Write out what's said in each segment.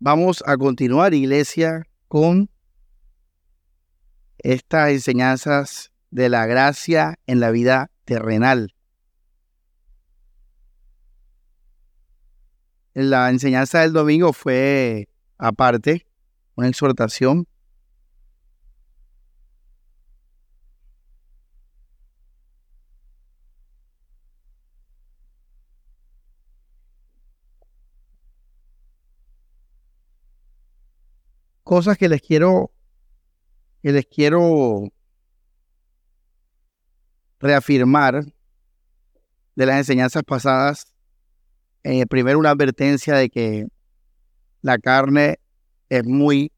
Vamos a continuar, iglesia, con estas enseñanzas de la gracia en la vida terrenal. La enseñanza del domingo fue aparte, una exhortación cosas que les quiero, que les quiero reafirmar de las enseñanzas pasadas. Eh, primero, una advertencia de que la carne es muy,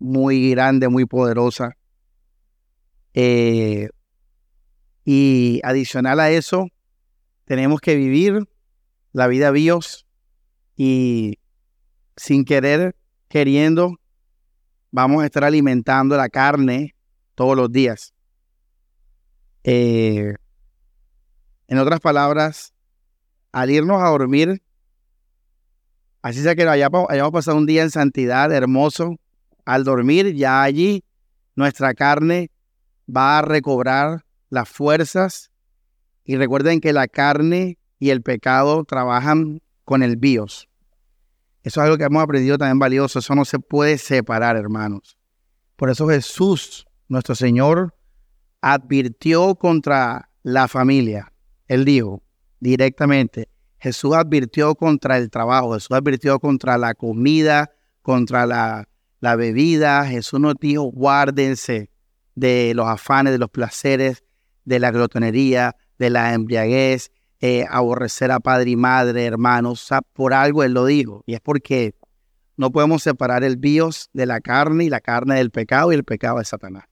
muy grande, muy poderosa. Eh, y adicional a eso, tenemos que vivir la vida bios y sin querer, queriendo, vamos a estar alimentando la carne todos los días. Eh, en otras palabras, al irnos a dormir, así sea que hayamos, hayamos pasado un día en santidad hermoso, al dormir ya allí nuestra carne va a recobrar las fuerzas y recuerden que la carne y el pecado trabajan con el bios. Eso es algo que hemos aprendido también valioso. Eso no se puede separar, hermanos. Por eso Jesús, nuestro Señor, advirtió contra la familia. Él dijo directamente, Jesús advirtió contra el trabajo, Jesús advirtió contra la comida, contra la, la bebida. Jesús nos dijo, guárdense de los afanes, de los placeres, de la glotonería, de la embriaguez, eh, aborrecer a padre y madre, hermanos. por algo Él lo dijo. Y es porque no podemos separar el bios de la carne y la carne del pecado y el pecado de Satanás.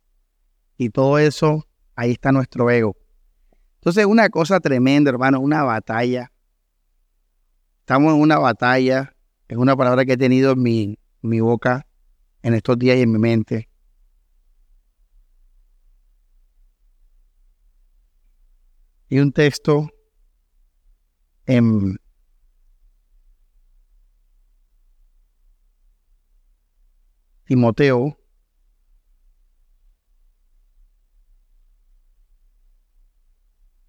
Y todo eso, ahí está nuestro ego. Entonces, una cosa tremenda, hermano, una batalla. Estamos en una batalla. Es una palabra que he tenido en mi, mi boca en estos días y en mi mente. Y un texto en Timoteo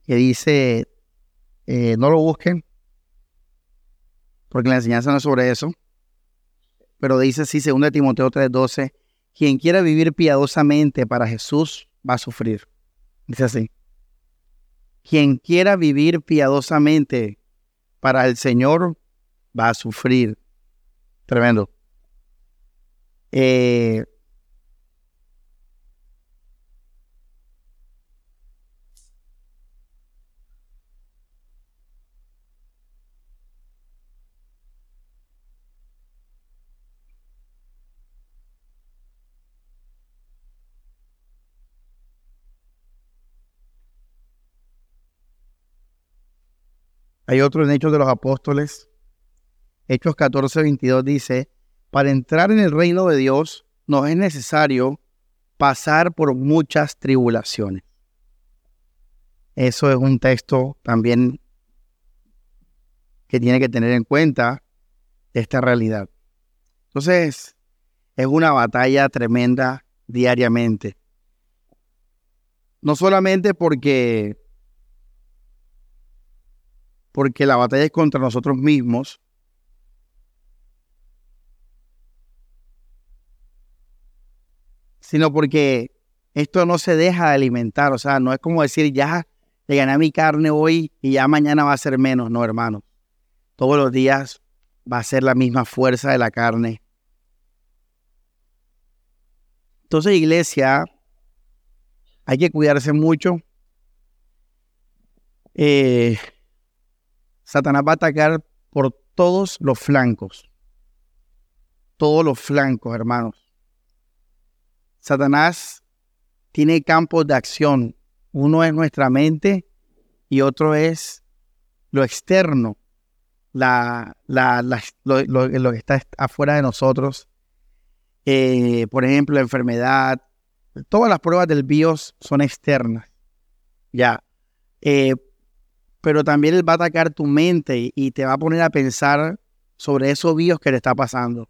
que dice, eh, no lo busquen, porque la enseñanza no es sobre eso, pero dice así, 2 Timoteo 3:12, quien quiera vivir piadosamente para Jesús va a sufrir. Dice así, quien quiera vivir piadosamente para el Señor va a sufrir. Tremendo. Eh, Hay otro en Hechos de los Apóstoles. Hechos 14, 22 dice, para entrar en el reino de Dios nos es necesario pasar por muchas tribulaciones. Eso es un texto también que tiene que tener en cuenta esta realidad. Entonces, es una batalla tremenda diariamente. No solamente porque porque la batalla es contra nosotros mismos. Sino porque esto no se deja de alimentar, o sea, no es como decir, ya le gané mi carne hoy y ya mañana va a ser menos, no, hermano. Todos los días va a ser la misma fuerza de la carne. Entonces, iglesia, hay que cuidarse mucho. Eh, Satanás va a atacar por todos los flancos. Todos los flancos, hermanos. Satanás tiene campos de acción. Uno es nuestra mente y otro es lo externo, lo, que está afuera de nosotros. Eh, por ejemplo, la enfermedad. Todas las pruebas del BIOS son externas. Ya. Eh, pero también él va a atacar tu mente y te va a poner a pensar sobre esos bios que le está pasando.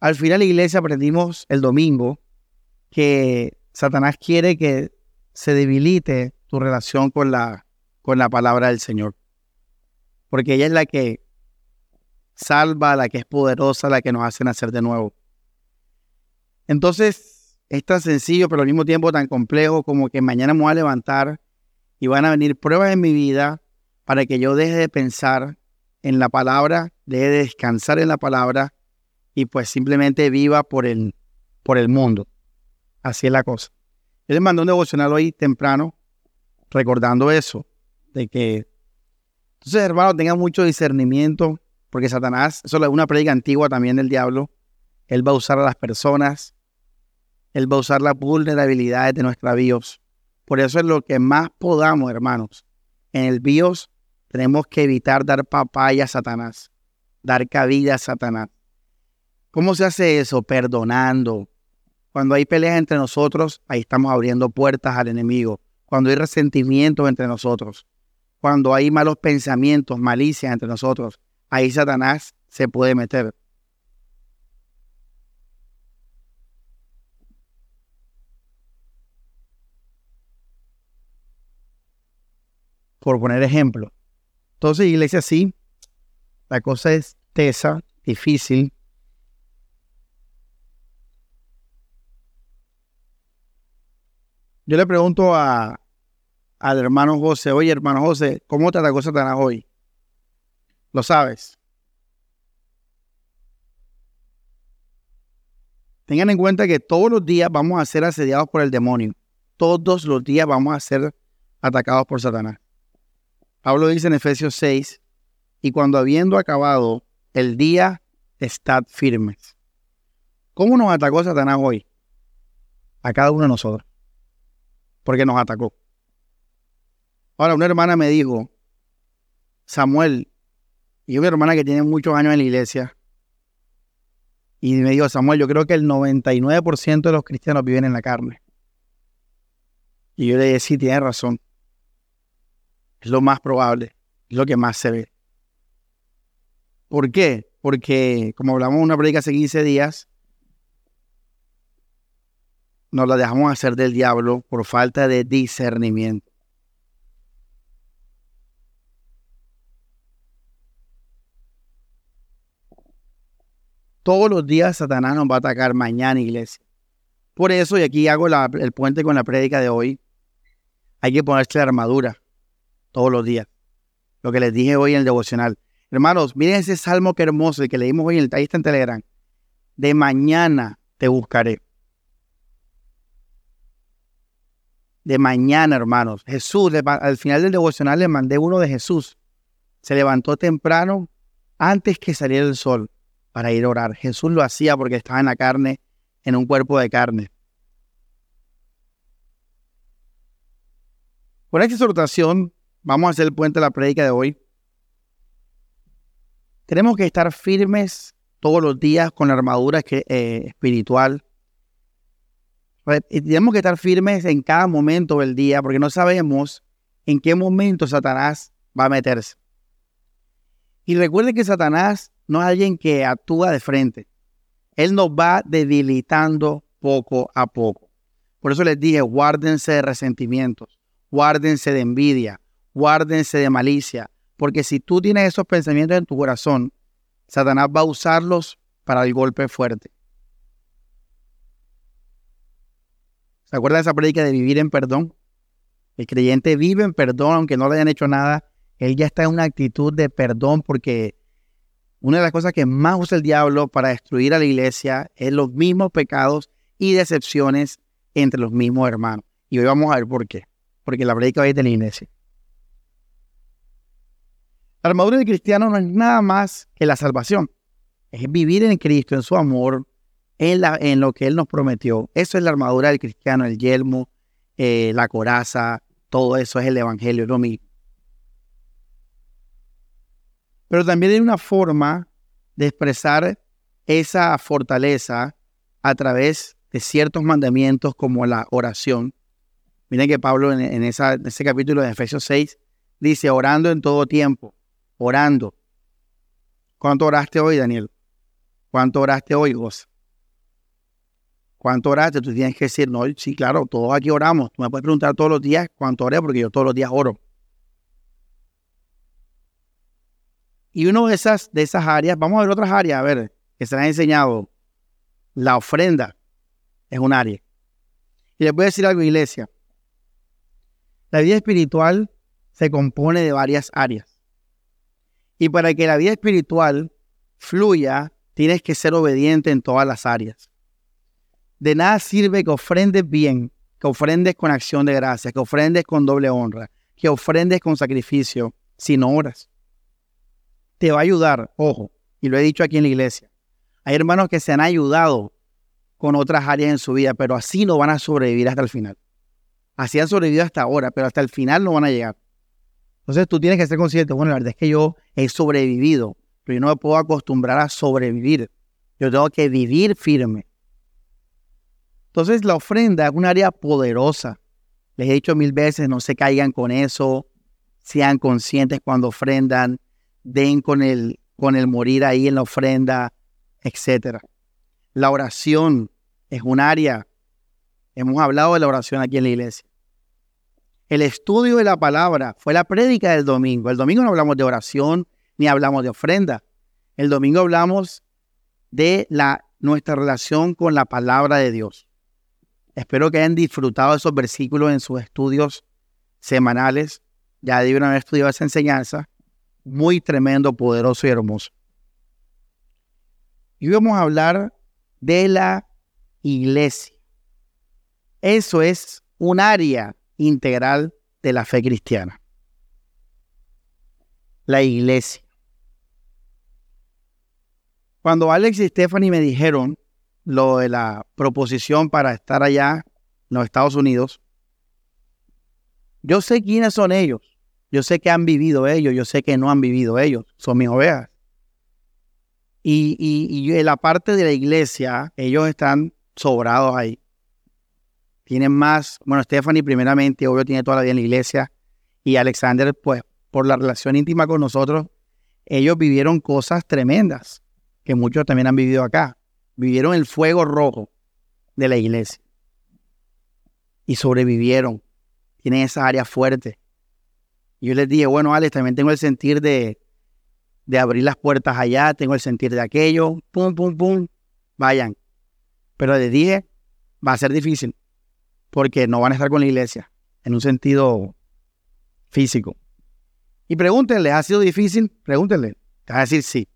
Al final, la iglesia aprendimos el domingo que Satanás quiere que se debilite tu relación con la, con la palabra del Señor. Porque ella es la que salva, la que es poderosa, la que nos hace nacer de nuevo. Entonces, es tan sencillo, pero al mismo tiempo tan complejo como que mañana me voy a levantar y van a venir pruebas en mi vida para que yo deje de pensar en la palabra, deje de descansar en la palabra y pues simplemente viva por el, por el mundo. Así es la cosa. Yo les mandé un devocional hoy temprano recordando eso, de que entonces hermanos tengan mucho discernimiento, porque Satanás, eso es una predica antigua también del diablo, él va a usar a las personas, él va a usar las vulnerabilidades de nuestra BIOS. Por eso es lo que más podamos, hermanos. En el BIOS tenemos que evitar dar papaya a Satanás, dar cabida a Satanás. ¿Cómo se hace eso? Perdonando. Cuando hay peleas entre nosotros, ahí estamos abriendo puertas al enemigo. Cuando hay resentimientos entre nosotros, cuando hay malos pensamientos, malicias entre nosotros, ahí Satanás se puede meter. Por poner ejemplo. Entonces, iglesia, sí, la cosa es tesa, difícil. Yo le pregunto a, al hermano José, oye hermano José, ¿cómo te atacó Satanás hoy? ¿Lo sabes? Tengan en cuenta que todos los días vamos a ser asediados por el demonio. Todos los días vamos a ser atacados por Satanás. Pablo dice en Efesios 6, y cuando habiendo acabado el día, estad firmes. ¿Cómo nos atacó Satanás hoy? A cada uno de nosotros. Porque nos atacó. Ahora, una hermana me dijo, Samuel, y una hermana que tiene muchos años en la iglesia, y me dijo, Samuel, yo creo que el 99% de los cristianos viven en la carne. Y yo le dije, sí, tiene razón. Es lo más probable, es lo que más se ve. ¿Por qué? Porque, como hablamos en una predica hace 15 días, nos la dejamos hacer del diablo por falta de discernimiento. Todos los días Satanás nos va a atacar mañana, iglesia. Por eso, y aquí hago el puente con la prédica de hoy, hay que ponerse la armadura todos los días. Lo que les dije hoy en el devocional. Hermanos, miren ese salmo que hermoso, el que leímos hoy en el, ahí en Telegram. De mañana te buscaré. De mañana, hermanos. Jesús, al final del devocional le mandé uno de Jesús. Se levantó temprano antes que saliera el sol para ir a orar. Jesús lo hacía porque estaba en la carne, en un cuerpo de carne. Con esta exhortación Vamos a hacer el puente de la prédica de hoy. Tenemos que estar firmes todos los días con la armadura que, eh, espiritual. Y tenemos que estar firmes en cada momento del día porque no sabemos en qué momento Satanás va a meterse. Y recuerden que Satanás no es alguien que actúa de frente. Él nos va debilitando poco a poco. Por eso les dije, guárdense de resentimientos, guárdense de envidia, guárdense de malicia, porque si tú tienes esos pensamientos en tu corazón, Satanás va a usarlos para el golpe fuerte. ¿Se acuerdan de esa predica de vivir en perdón? El creyente vive en perdón, aunque no le hayan hecho nada. Él ya está en una actitud de perdón porque una de las cosas que más usa el diablo para destruir a la iglesia es los mismos pecados y decepciones entre los mismos hermanos. Y hoy vamos a ver por qué. Porque la predica hoy es de la iglesia. La armadura del cristiano no es nada más que la salvación. Es vivir en Cristo, en su amor, en lo que Él nos prometió. Eso es la armadura del cristiano, el yelmo, eh, la coraza, todo eso es el Evangelio, lo mismo. Pero también hay una forma de expresar esa fortaleza a través de ciertos mandamientos como la oración. Miren que Pablo en, en ese capítulo de Efesios 6 dice, orando en todo tiempo orando. ¿Cuánto oraste hoy, Daniel? ¿Cuánto oraste hoy, goza? ¿Cuánto oraste? Tú tienes que decir, no, sí, claro, todos aquí oramos. Tú me puedes preguntar todos los días cuánto oré, porque yo todos los días oro. Y una de esas, de esas áreas, vamos a ver otras áreas, a ver, que se ha enseñado. La ofrenda es un área. Y les voy a decir algo, iglesia. La vida espiritual se compone de varias áreas. Y para que la vida espiritual fluya, tienes que ser obediente en todas las áreas. De nada sirve que ofrendes bien, que ofrendes con acción de gracias, que ofrendes con doble honra, que ofrendes con sacrificio, si no oras. Te va a ayudar, ojo, y lo he dicho aquí en la iglesia. Hay hermanos que se han ayudado con otras áreas en su vida, pero así no van a sobrevivir hasta el final. Así han sobrevivido hasta ahora, pero hasta el final no van a llegar. Entonces tú tienes que ser consciente, bueno, la verdad es que yo he sobrevivido, pero yo no me puedo acostumbrar a sobrevivir. Yo tengo que vivir firme. Entonces la ofrenda es un área poderosa. Les he dicho mil veces, no se caigan con eso, sean conscientes cuando ofrendan, den con el, con el morir ahí en la ofrenda, etc. La oración es un área. Hemos hablado de la oración aquí en la iglesia. El estudio de la palabra fue la prédica del domingo. El domingo no hablamos de oración ni hablamos de ofrenda. El domingo hablamos de la, nuestra relación con la palabra de Dios. Espero que hayan disfrutado esos versículos en sus estudios semanales. Ya debieron haber estudiado esa enseñanza. Muy tremendo, poderoso y hermoso. Y vamos a hablar de la iglesia. Eso es un área integral de la fe cristiana. La iglesia. Cuando Alex y Stephanie me dijeron lo de la proposición para estar allá en los Estados Unidos, yo sé quiénes son ellos. Yo sé que han vivido ellos, yo sé que no han vivido ellos. Son mis ovejas. Y, y, en la parte de la iglesia, ellos están sobrados ahí. Tienen más, bueno, Stephanie primeramente, obvio, tiene toda la vida en la iglesia. Y Alexander, pues, por la relación íntima con nosotros, ellos vivieron cosas tremendas que muchos también han vivido acá. Vivieron el fuego rojo de la iglesia. Y sobrevivieron. Tienen esa área fuerte. Y yo les dije, bueno, Alex, también tengo el sentir de, de abrir las puertas allá, tengo el sentir de aquello, pum, pum, pum, vayan. Pero les dije, va a ser difícil, porque no van a estar con la iglesia, en un sentido físico. Y pregúntenle, ¿ha sido difícil? Pregúntenle. Te va a decir sí.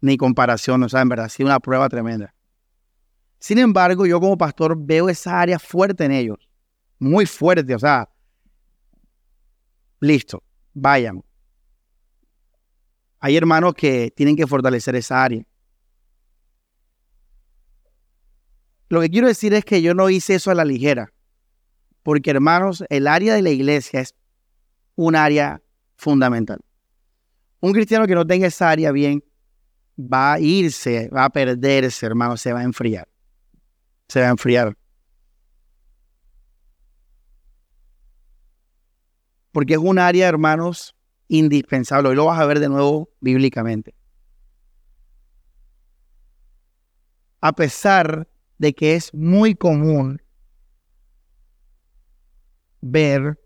Ni comparación, o sea, en verdad, ha sido una prueba tremenda. Sin embargo, yo como pastor veo esa área fuerte en ellos. Muy fuerte, o sea, listo, vayan. Hay hermanos que tienen que fortalecer esa área. Lo que quiero decir es que yo no hice eso a la ligera, porque hermanos, el área de la iglesia es un área fundamental. Un cristiano que no tenga esa área bien va a irse, va a perderse, hermano, se va a enfriar. Se va a enfriar. Porque es un área, hermanos, indispensable. Hoy lo vas a ver de nuevo bíblicamente. A pesar de que es muy común ver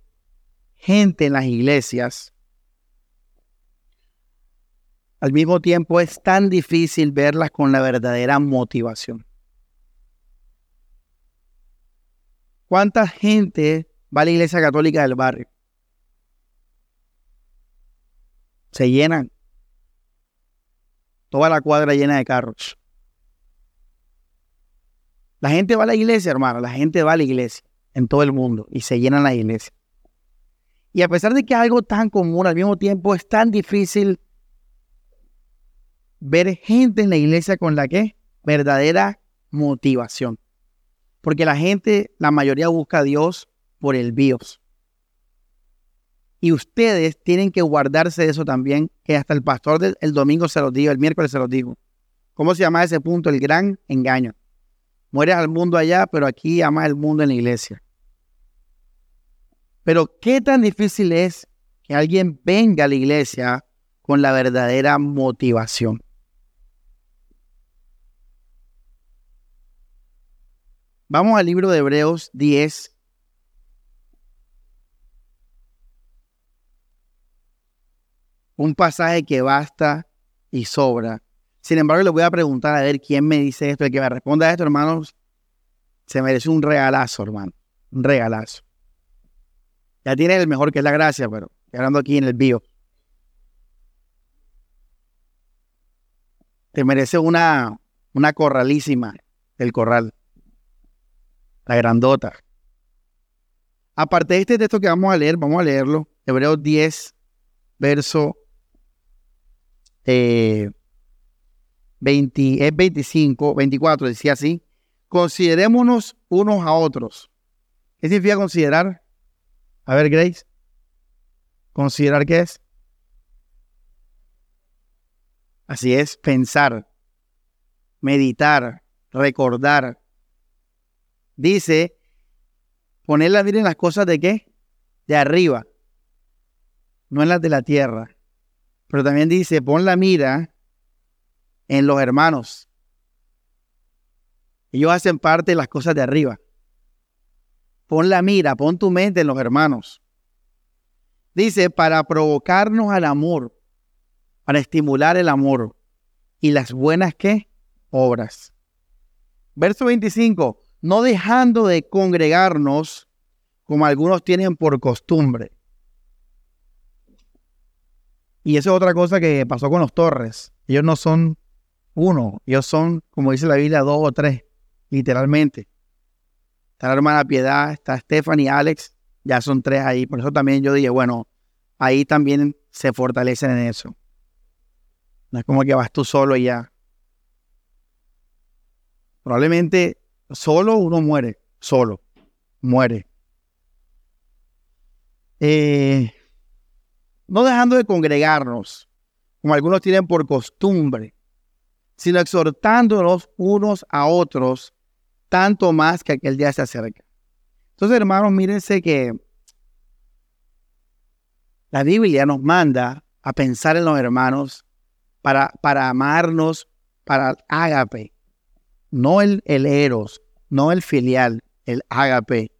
gente en las iglesias, al mismo tiempo es tan difícil verlas con la verdadera motivación. ¿Cuánta gente va a la iglesia católica del barrio? se llenan. Toda la cuadra llena de carros. La gente va a la iglesia, hermano. La gente va a la iglesia en todo el mundo y se llenan la iglesia. Y a pesar de que es algo tan común, al mismo tiempo es tan difícil ver gente en la iglesia con la que verdadera motivación. Porque la gente, la mayoría busca a Dios por el bios. Y ustedes tienen que guardarse de eso también, que hasta el pastor del el domingo se los dijo, el miércoles se los dijo. ¿Cómo se llama ese punto? El gran engaño. Mueres al mundo allá, pero aquí amas el mundo en la iglesia. Pero qué tan difícil es que alguien venga a la iglesia con la verdadera motivación. Vamos al libro de Hebreos 10. Un pasaje que basta y sobra sin embargo, le voy a preguntar a ver quién me dice esto. El que me responda esto, hermanos, se merece un regalazo, hermano. Un regalazo. Ya tiene el mejor que es la gracia, pero hablando aquí en el bio. Te merece una, una corralísima del corral. La grandota. Aparte de este texto que vamos a leer, vamos a leerlo. Hebreos 10, verso eh, 20, es 25, 24, decía así. Considerémonos unos a otros. ¿Qué significa considerar? A ver, Grace. ¿Considerar qué es? Así es, pensar, meditar, recordar. Dice, poner la mira en las cosas de qué? De arriba, no en las de la tierra. Pero también dice, pon la mira en los hermanos. Ellos hacen parte de las cosas de arriba. Pon la mira, pon tu mente en los hermanos. Dice, para provocarnos al amor, para estimular el amor y las buenas ¿qué? obras. Verso 25, no dejando de congregarnos como algunos tienen por costumbre. Y eso es otra cosa que pasó con los Torres. Ellos no son uno, ellos son, como dice la Biblia, dos o tres, literalmente. Está la hermana Piedad, está Stephanie, Alex, ya son tres ahí. Por eso también yo dije, bueno, ahí también se fortalecen en eso. No es como que vas tú solo y ya. Probablemente solo uno muere, solo, muere. Eh, no dejando de congregarnos, como algunos tienen por costumbre, sino exhortándonos unos a otros tanto más que aquel día se acerca. Entonces, hermanos, mírense que la Biblia nos manda a pensar en los hermanos para, para amarnos, para el ágape, no el, el eros, no el filial, el ágape.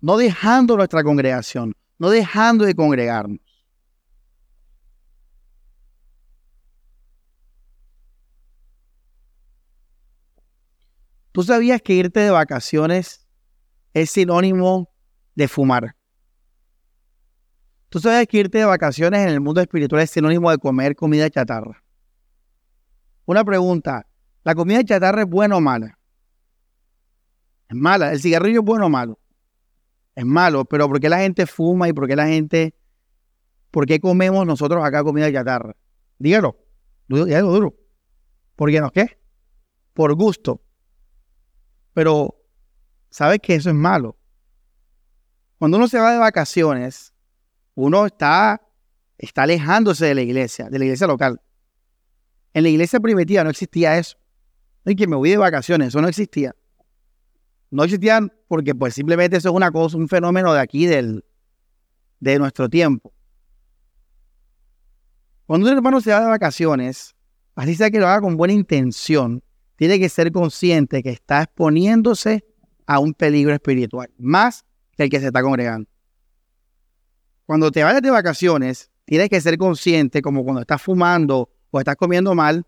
No dejando nuestra congregación, no dejando de congregarnos. ¿Tú sabías que irte de vacaciones es sinónimo de fumar? ¿Tú sabías que irte de vacaciones en el mundo espiritual es sinónimo de comer comida chatarra? Una pregunta, ¿la comida chatarra es buena o mala? Es mala. ¿El cigarrillo es bueno o malo? Es malo, pero ¿por qué la gente fuma y por qué la gente, por qué comemos nosotros acá comida chatarra? Dígalo, dígalo duro. ¿Por qué no? ¿Qué? Por gusto. Pero, ¿sabes que eso es malo? Cuando uno se va de vacaciones, uno está, está alejándose de la iglesia, de la iglesia local. En la iglesia primitiva no existía eso. Y que me voy de vacaciones, eso no existía. No existían porque pues simplemente eso es una cosa, un fenómeno de aquí, del, de nuestro tiempo. Cuando un hermano se va de vacaciones, así sea que lo haga con buena intención, tiene que ser consciente que está exponiéndose a un peligro espiritual, más que el que se está congregando. Cuando te vayas de vacaciones, tienes que ser consciente, como cuando estás fumando o estás comiendo mal,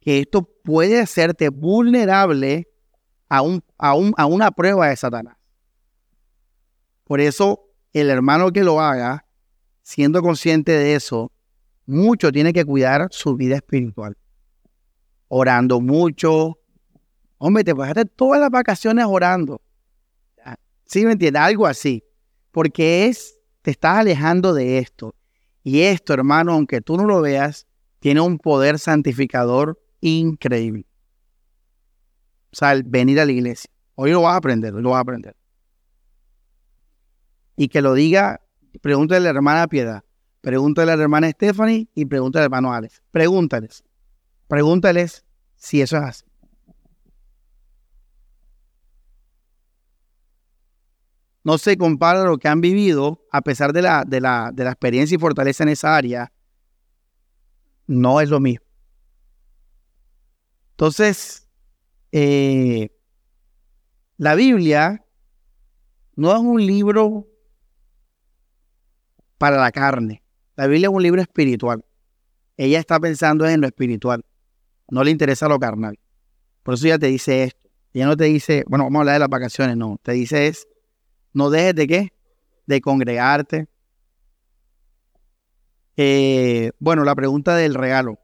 que esto puede hacerte vulnerable a, un, a, a una prueba de Satanás. Por eso, el hermano que lo haga, siendo consciente de eso, mucho tiene que cuidar su vida espiritual orando mucho. Hombre, te pasaste todas las vacaciones orando. ¿Sí me entiendes? Algo así. Porque es, te estás alejando de esto. Y esto, hermano, aunque tú no lo veas, tiene un poder santificador increíble. O sea, el venir a la iglesia. Hoy lo vas a aprender, hoy lo vas a aprender. Y que lo diga, pregúntale a la hermana Piedad, pregúntale a la hermana Stephanie y pregúntale al hermano Alex. Pregúntales. Pregúntales si eso es así. No se compara lo que han vivido, a pesar de la, de la, de la experiencia y fortaleza en esa área, no es lo mismo. Entonces, eh, la Biblia no es un libro para la carne. La Biblia es un libro espiritual. Ella está pensando en lo espiritual. No le interesa lo carnal. Por eso ella te dice esto. Ella no te dice, bueno, vamos a hablar de las vacaciones, no. Te dice es, no dejes de qué? De congregarte. Eh, bueno, la pregunta del regalo.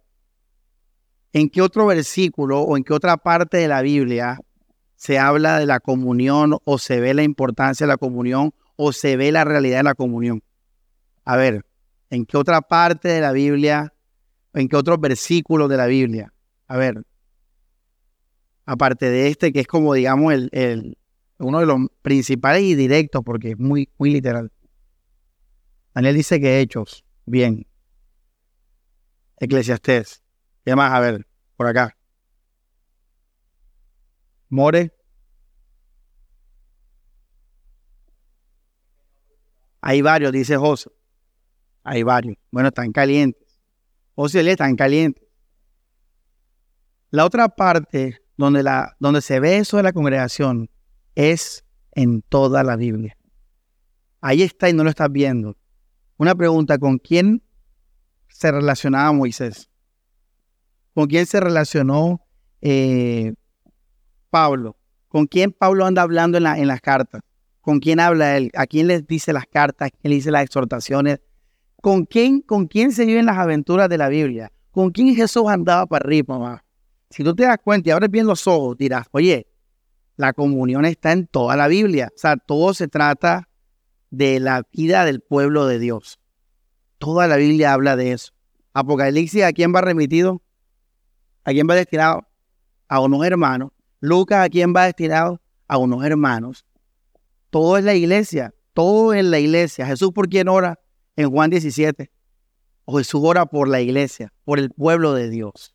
¿En qué otro versículo o en qué otra parte de la Biblia se habla de la comunión o se ve la importancia de la comunión o se ve la realidad de la comunión? A ver, ¿en qué otra parte de la Biblia, en qué otros versículos de la Biblia? A ver, aparte de este que es como digamos el, uno de los principales y directos porque es muy, muy literal. Daniel dice que hechos, bien. Eclesiastés. ¿Qué más? A ver, por acá. More. Hay varios, dice José. Hay varios. Bueno, están calientes. José le están calientes. La otra parte donde, la, donde se ve eso de la congregación es en toda la Biblia. Ahí está y no lo estás viendo. Una pregunta, ¿con quién se relacionaba Moisés? ¿Con quién se relacionó eh, Pablo? ¿Con quién Pablo anda hablando en, en las cartas? ¿Con quién habla él? ¿A quién le dice las cartas? ¿Quién le dice las exhortaciones? ¿Con quién, ¿Con quién se viven las aventuras de la Biblia? ¿Con quién Jesús andaba para arriba, mamá? Si tú te das cuenta y abres bien los ojos, dirás, oye, la comunión está en toda la Biblia. O sea, todo se trata de la vida del pueblo de Dios. Toda la Biblia habla de eso. Apocalipsis, ¿a quién va remitido? ¿A quién va destinado? A unos hermanos. Lucas, ¿a quién va destinado? A unos hermanos. Todo es la iglesia. Todo es la iglesia. Jesús, ¿por quién ora? En Juan 17. O Jesús ora por la iglesia, por el pueblo de Dios.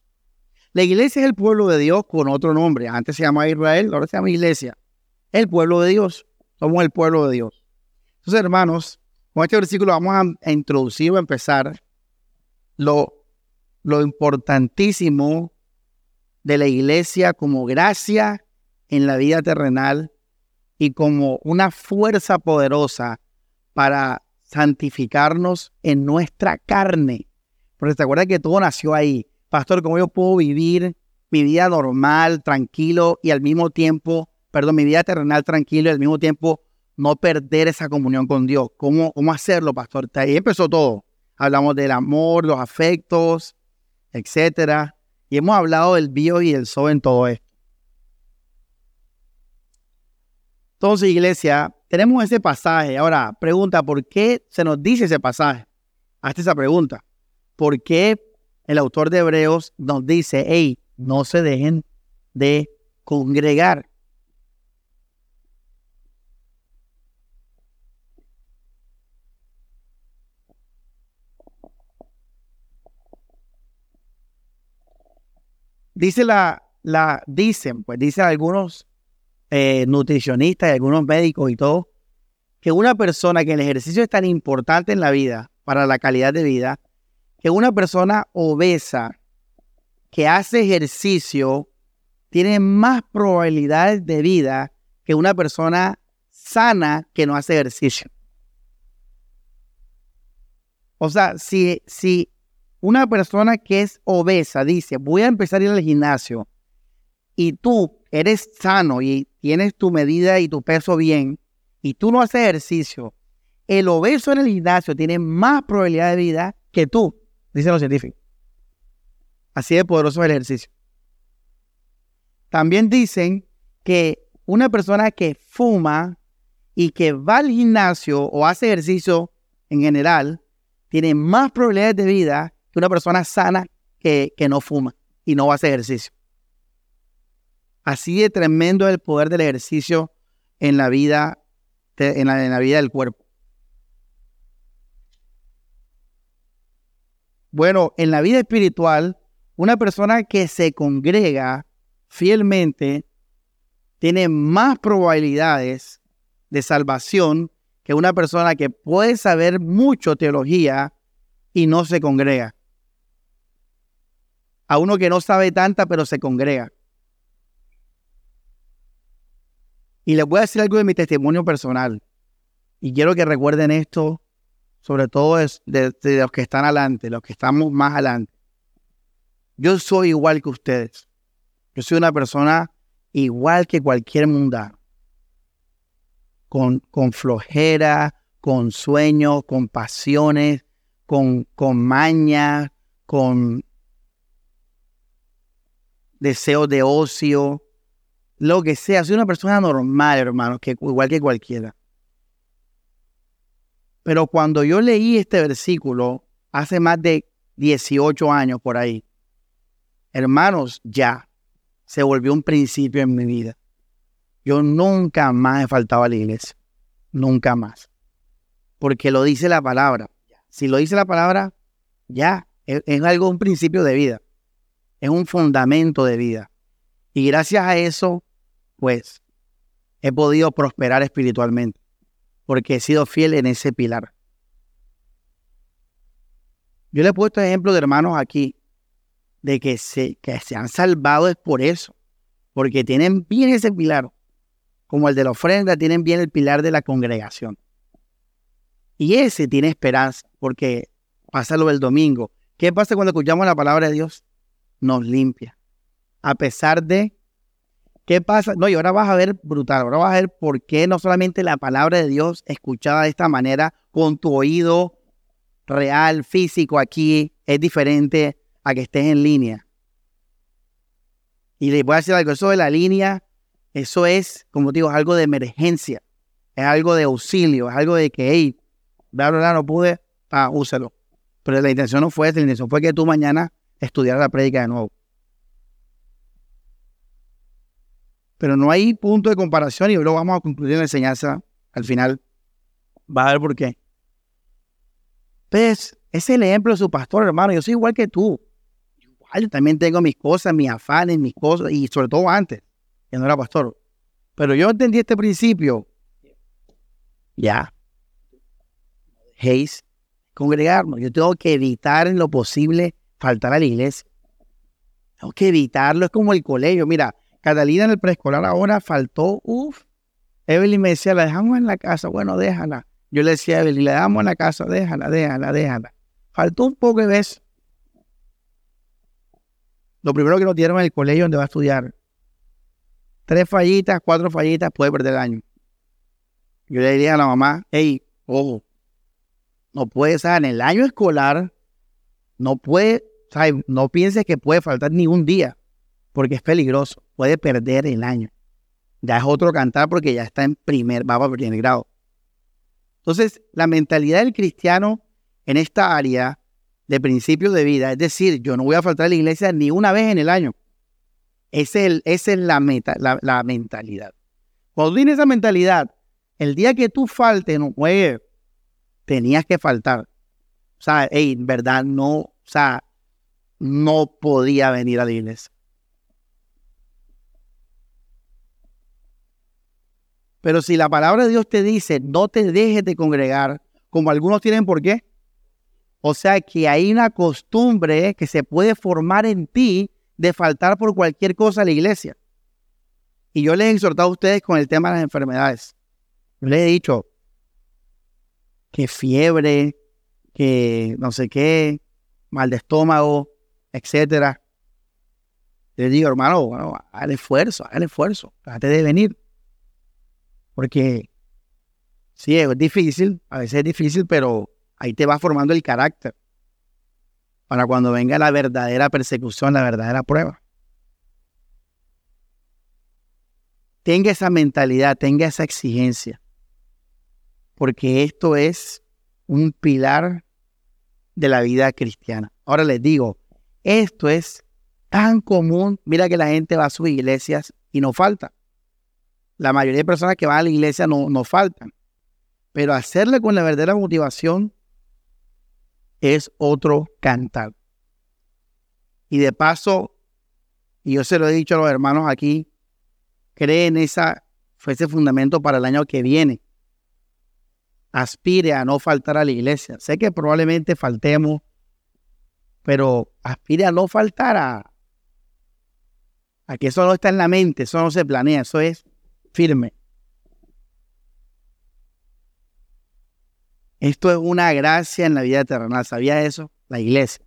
La iglesia es el pueblo de Dios con otro nombre. Antes se llamaba Israel, ahora se llama iglesia. El pueblo de Dios. Somos el pueblo de Dios. Entonces, hermanos, con este versículo vamos a, introducir o empezar lo, lo importantísimo de la iglesia como gracia en la vida terrenal y como una fuerza poderosa para santificarnos en nuestra carne. Porque te acuerdas que todo nació ahí. Pastor, ¿cómo yo puedo vivir mi vida normal, tranquilo y al mismo tiempo, perdón, mi vida terrenal tranquilo y al mismo tiempo no perder esa comunión con Dios? ¿Cómo, cómo hacerlo, pastor? Ahí empezó todo. Hablamos del amor, los afectos, etcétera. Y hemos hablado del bio y del so en todo esto. Entonces, iglesia, tenemos ese pasaje. Ahora, pregunta, ¿por qué se nos dice ese pasaje? Hazte esa pregunta. ¿Por qué el autor de Hebreos nos dice, hey, no se dejen de congregar? Dice la, la, dicen, pues dicen algunos eh, nutricionistas y algunos médicos y todo, que una persona que el ejercicio es tan importante en la vida, para la calidad de vida, que una persona obesa que hace ejercicio tiene más probabilidades de vida que una persona sana que no hace ejercicio. O sea, si, si una persona que es obesa dice, voy a empezar a ir al gimnasio y tú eres sano y tienes tu medida y tu peso bien y tú no haces ejercicio, el obeso en el gimnasio tiene más probabilidad de vida que tú, dicen los científicos. Así de poderoso es el ejercicio. También dicen que una persona que fuma y que va al gimnasio o hace ejercicio en general, tiene más probabilidades de vida que una persona sana que, que no fuma y no hace ejercicio. Así de tremendo es el poder del ejercicio en la vida, en la, en la vida del cuerpo. Bueno, en la vida espiritual, una persona que se congrega fielmente tiene más probabilidades de salvación que una persona que puede saber mucho teología y no se congrega a uno que no sabe tanta, pero se congrega. Y les voy a decir algo de mi testimonio personal. Y quiero que recuerden esto, sobre todo de, los que están adelante, los que estamos más adelante. Yo soy igual que ustedes. Yo soy una persona igual que cualquier mundano. Con, con flojera, con sueños, con pasiones, con, con mañas, con deseos de ocio, lo que sea. Soy una persona normal, hermano, que, igual que cualquiera. Pero cuando yo leí este versículo hace más de 18 años por ahí, hermanos, ya se volvió un principio en mi vida. Yo nunca más he faltado a la iglesia. Nunca más. Porque lo dice la palabra. Si lo dice la palabra, ya. Es, es algo, un principio de vida. Es un fundamento de vida. Y gracias a eso, pues, he podido prosperar espiritualmente porque he sido fiel en ese pilar. Yo le he puesto ejemplos de hermanos aquí, de que se, que se han salvado es por eso, porque tienen bien ese pilar, como el de la ofrenda, tienen bien el pilar de la congregación. Y ese tiene esperanza, porque pasa lo del domingo. ¿Qué pasa cuando escuchamos la palabra de Dios? Nos limpia. A pesar de ¿Qué pasa? No, y ahora vas a ver brutal, ahora vas a ver por qué no solamente la palabra de Dios escuchada de esta manera con tu oído real, físico aquí, es diferente a que estés en línea. Y les voy a decir algo, eso de la línea, eso es, como digo, algo de emergencia, es algo de auxilio, es algo de que, hey, bla, bla, bla, no pude, ah, úsalo. Pero la intención no fue esa, la intención fue que tú mañana estudiaras la prédica de nuevo. Pero no hay punto de comparación y luego vamos a concluir la enseñanza al final. Va a ver por qué. Pues, es el ejemplo de su pastor, hermano. Yo soy igual que tú. Igual, yo también tengo mis cosas, mis afanes, mis cosas, y sobre todo antes, que no era pastor. Pero yo entendí este principio. Ya. Dejéis congregarnos. Yo tengo que evitar en lo posible faltar a la iglesia. Tengo que evitarlo. Es como el colegio. Mira, Catalina en el preescolar ahora faltó, uff. Evelyn me decía, la dejamos en la casa. Bueno, déjala. Yo le decía a Evelyn, la dejamos en la casa, déjala, déjala, déjala. Faltó un poco de vez. Lo primero que nos dieron en el colegio donde va a estudiar. Tres fallitas, cuatro fallitas, puede perder el año. Yo le diría a la mamá, hey, ojo, no puede, ser en el año escolar, no puede, ¿sabes? no pienses que puede faltar ni un día porque es peligroso, puede perder el año. Ya es otro cantar porque ya está en primer, va para primer grado. Entonces, la mentalidad del cristiano en esta área de principios de vida, es decir, yo no voy a faltar a la iglesia ni una vez en el año. Es el, esa es la, meta, la, mentalidad. Cuando tienes esa mentalidad, el día que tú faltes, no tenías que faltar. O sea, en verdad, no, o sea, no podía venir a la iglesia. Pero si la palabra de Dios te dice, no te dejes de congregar, como algunos tienen por qué. O sea que hay una costumbre que se puede formar en ti de faltar por cualquier cosa a la iglesia. Y yo les he exhortado a ustedes con el tema de las enfermedades. Yo les he dicho que fiebre, que no sé qué, mal de estómago, etcétera. Les digo, hermano, bueno, haz el esfuerzo, haz el esfuerzo, trate de venir. Porque sí, es difícil, a veces es difícil, pero ahí te va formando el carácter para cuando venga la verdadera persecución, la verdadera prueba. Tenga esa mentalidad, tenga esa exigencia, porque esto es un pilar de la vida cristiana. Ahora les digo, esto es tan común, mira que la gente va a sus iglesias y no falta la mayoría de personas que van a la iglesia no, no faltan. Pero hacerle con la verdadera motivación es otro cantar. Y de paso, y yo se lo he dicho a los hermanos aquí, creen esa, ese fundamento para el año que viene. Aspire a no faltar a la iglesia. Sé que probablemente faltemos, pero aspire a no faltar a, a que eso no está en la mente, eso no se planea, eso es firme. Esto es una gracia en la vida terrenal. ¿Sabía eso? La iglesia.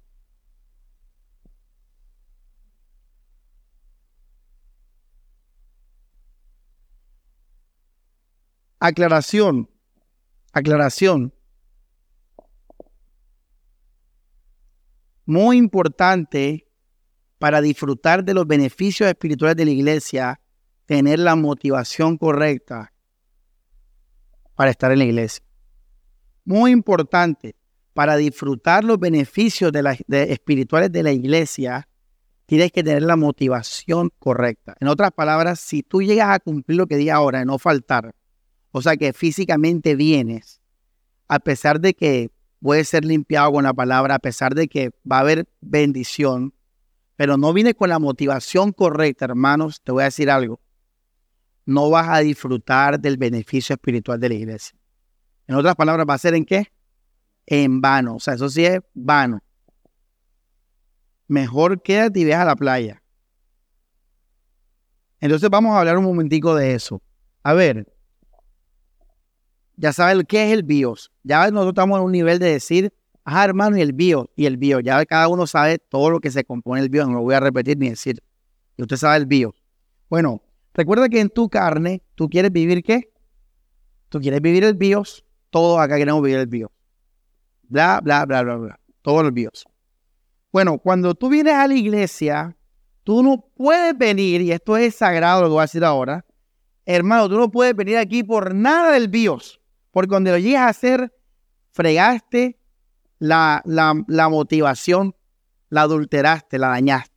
Aclaración. Aclaración. Muy importante para disfrutar de los beneficios espirituales de la iglesia tener la motivación correcta para estar en la iglesia. Muy importante para disfrutar los beneficios de la, espirituales de la iglesia, tienes que tener la motivación correcta. En otras palabras, si tú llegas a cumplir lo que di ahora, no faltar, o sea que físicamente vienes, a pesar de que puedes ser limpiado con la palabra, a pesar de que va a haber bendición, pero no vienes con la motivación correcta, hermanos, te voy a decir algo. No vas a disfrutar del beneficio espiritual de la iglesia. En otras palabras, va a ser en qué? En vano. O sea, eso sí es vano. Mejor quédate y ve a la playa. Entonces vamos a hablar un momentico de eso. A ver, ya sabes qué es el BIOS. Ya nosotros estamos en un nivel de decir, ah, hermano, y el BIOS, y el BIOS. Ya cada uno sabe todo lo que se compone el BIOS, no lo voy a repetir ni decir. Y usted sabe el BIOS. Bueno, recuerda que en tu carne, tú quieres vivir qué? Tú quieres vivir el BIOS. Todos acá queremos vivir el BIOS. Bla, bla, bla, bla, bla. Todos los BIOS. Bueno, cuando tú vienes a la iglesia, tú no puedes venir, y esto es sagrado lo que voy a decir ahora, hermano, tú no puedes venir aquí por nada del BIOS. Porque cuando lo llegas a hacer, fregaste la, la, motivación, la adulteraste, la dañaste.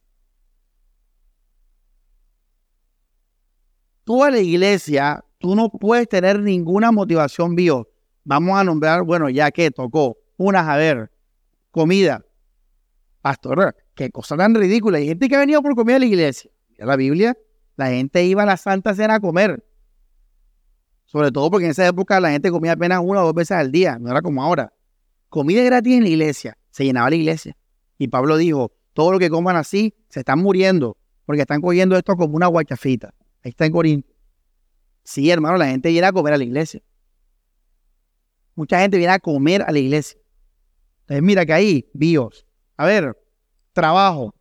Tú a la iglesia, tú no puedes tener ninguna motivación bio. Vamos a nombrar, bueno, ya que tocó, unas, a ver, comida. Pastor, qué cosa tan ridícula. Hay gente que ha venido por comida a la iglesia. Mira la Biblia, la gente iba a la Santa Cena a comer. Sobre todo porque en esa época la gente comía apenas una o dos veces al día, no era como ahora. Comida gratis en la iglesia, se llenaba la iglesia. Y Pablo dijo, todo lo que coman así se están muriendo, porque están cogiendo esto como una guachafita. Ahí está en Corinto. Sí, hermano, la gente viene a comer a la iglesia. Mucha gente viene a comer a la iglesia. Entonces, mira que ahí, bios. A ver, trabajo.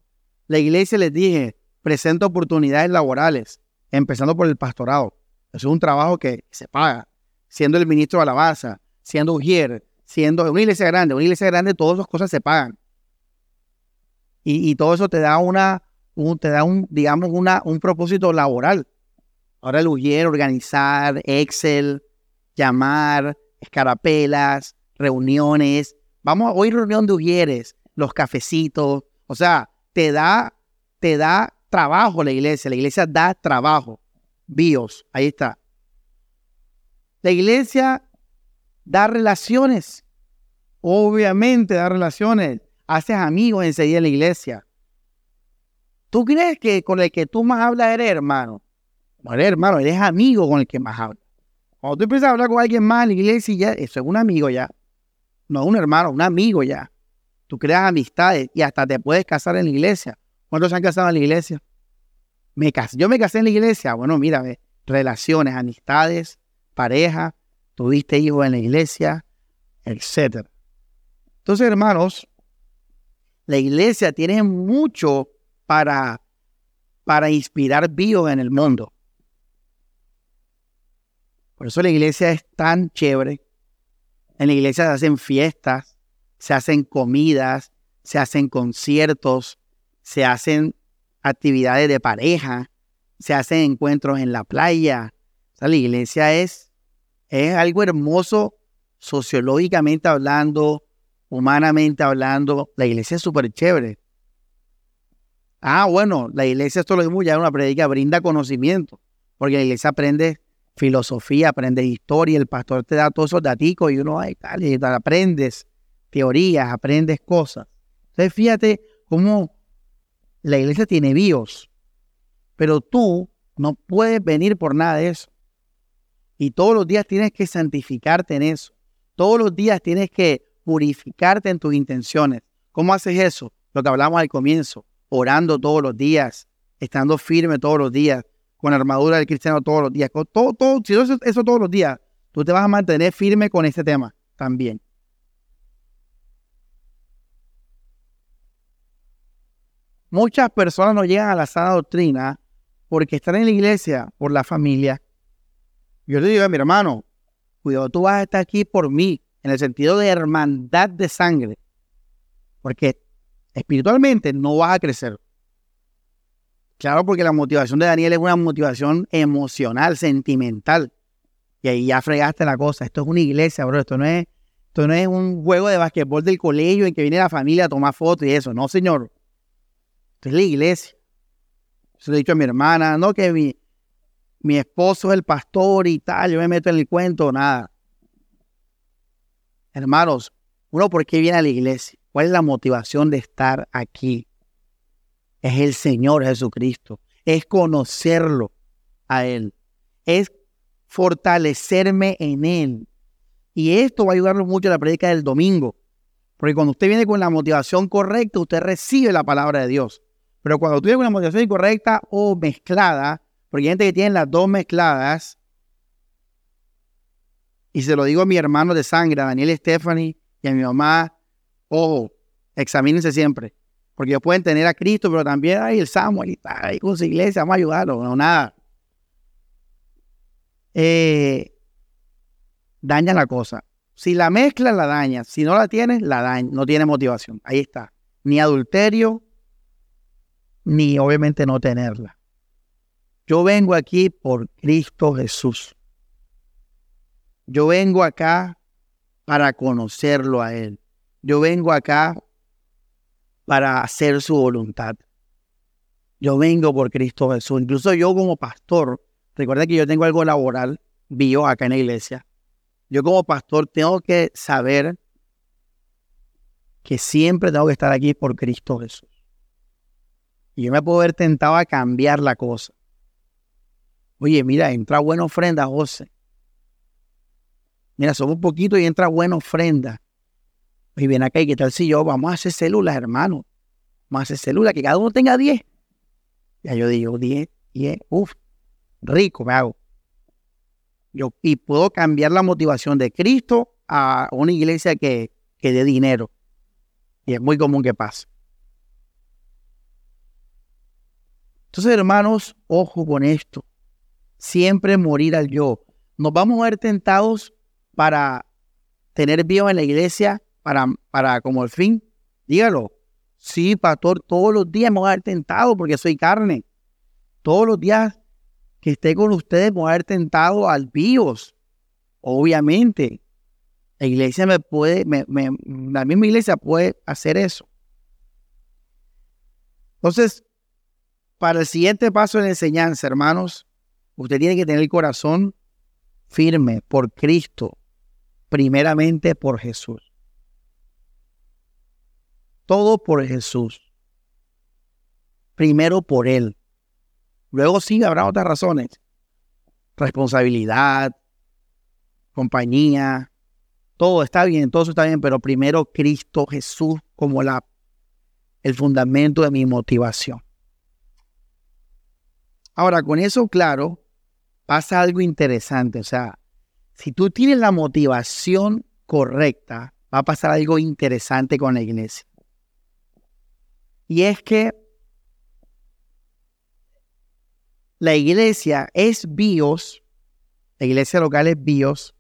La iglesia les dije, presenta oportunidades laborales, empezando por el pastorado. Eso es un trabajo que se paga. Siendo el ministro de alabanza, siendo ujier, siendo una iglesia grande, una iglesia grande, todas esas cosas se pagan. Y, todo eso te da una, te da un, digamos, una, un propósito laboral. Ahora el ujier, organizar, Excel, llamar, escarapelas, reuniones. Vamos, hoy reunión de ujieres, los cafecitos. O sea, te da, te da trabajo la iglesia. La iglesia da trabajo. Bios, ahí está. La iglesia da relaciones. Obviamente da relaciones. Haces amigos enseguida en la iglesia. ¿Tú crees que con el que tú más hablas eres hermano? No eres hermano, eres amigo con el que más hablas. Cuando tú empiezas a hablar con alguien más en la iglesia, ya, eso es un amigo ya. No un hermano, un amigo ya. Tú creas amistades y hasta te puedes casar en la iglesia. ¿Cuántos se han casado en la iglesia? Me Yo me casé en la iglesia. Bueno, mira, relaciones, amistades, pareja, tuviste hijos en la iglesia, etc. Entonces, hermanos, la iglesia tiene mucho para, para inspirar vivos en el mundo. Por eso la iglesia es tan chévere. En la iglesia se hacen fiestas, se hacen comidas, se hacen conciertos, se hacen actividades de pareja, se hacen encuentros en la playa. la iglesia es, es algo hermoso sociológicamente hablando, humanamente hablando. La iglesia es súper chévere. Ah, bueno, la iglesia, esto lo mismo ya una predica, brinda conocimiento, porque la iglesia aprende filosofía, aprende historia, el pastor te da todos esos datos y uno, ay, tal, aprendes teorías, aprendes cosas. Entonces, fíjate cómo la iglesia tiene bios, pero tú no puedes venir por nada de eso. Y todos los días tienes que santificarte en eso. Todos los días tienes que purificarte en tus intenciones. ¿Cómo haces eso? Lo que hablamos al comienzo, orando todos los días, estando firme todos los días, con la armadura del cristiano todos los días, con todo, todo, si eso, eso todos los días, tú te vas a mantener firme con este tema también. Muchas personas no llegan a la sana doctrina porque están en la iglesia, por la familia. Yo le digo, mi hermano, cuidado, tú vas a estar aquí por mí, en el sentido de hermandad de sangre. Porque espiritualmente no vas a crecer. Claro, porque la motivación de Daniel es una motivación emocional, sentimental. Y ahí ya fregaste la cosa. Esto es una iglesia, bro. Esto no es, esto no es un juego de basquetbol del colegio en que viene la familia a tomar fotos y eso. No, señor. Esto es la iglesia. Se lo he dicho a mi hermana, no que mi, mi esposo es el pastor y tal, yo me meto en el cuento, nada. Hermanos, uno, ¿por qué viene a la iglesia? ¿Cuál es la motivación de estar aquí? Es el Señor Jesucristo. Es conocerlo a Él. Es fortalecerme en Él. Y esto va a ayudarnos mucho a la predica del domingo. Porque cuando usted viene con la motivación correcta, usted recibe la palabra de Dios. Pero cuando tú vienes con la motivación incorrecta o mezclada, porque hay gente que tiene las dos mezcladas, y se lo digo a mi hermano de sangre, a Daniel Stephanie y a mi mamá, ojo, examínense siempre. Porque ellos pueden tener a Cristo, pero también hay el Samuel y está ahí con su iglesia, vamos a ayudarlo, no nada. Eh, daña la cosa. Si la mezcla, la daña. Si no la tienes, la daña. No tiene motivación. Ahí está. Ni adulterio, ni obviamente no tenerla. Yo vengo aquí por Cristo Jesús. Yo vengo acá para conocerlo a Él. Yo vengo acá para hacer su voluntad. Yo vengo por Cristo Jesús. Incluso yo como pastor, recuerda que yo tengo algo laboral, bio acá en la iglesia. Yo como pastor tengo que saber que siempre tengo que estar aquí por Cristo Jesús. Y yo me puedo ver tentado a cambiar la cosa. Oye, mira, entra buena ofrenda, José. Mira, somos poquito y entra buena ofrenda. Y ven acá, ¿y qué tal si yo vamos a hacer células, hermano? Vamos a hacer células, que cada uno tenga 10. Ya yo digo, 10, 10, uff, rico me hago. Yo, y puedo cambiar la motivación de Cristo a una iglesia que, que dé dinero. Y es muy común que pase. Entonces, hermanos, ojo con esto siempre morir al yo. Nos vamos a ver tentados para tener vivos en la iglesia, para, para como el fin. Dígalo. Sí, pastor, todos los días me voy a ver tentado porque soy carne. Todos los días que esté con ustedes me voy a ver tentado al vivos. Obviamente, la iglesia me puede, la misma iglesia puede hacer eso. Entonces, para el siguiente paso de la enseñanza, hermanos, Usted tiene que tener el corazón firme por Cristo, primeramente por Jesús. Todo por Jesús. Primero por Él. Luego sí habrá otras razones. Responsabilidad, compañía, todo está bien, todo está bien, pero primero Cristo Jesús como el fundamento de mi motivación. Ahora, con eso claro, pasa algo interesante. O sea, si tú tienes la motivación correcta, va a pasar algo interesante con la iglesia. Y es que la iglesia es bios, la iglesia local es bios,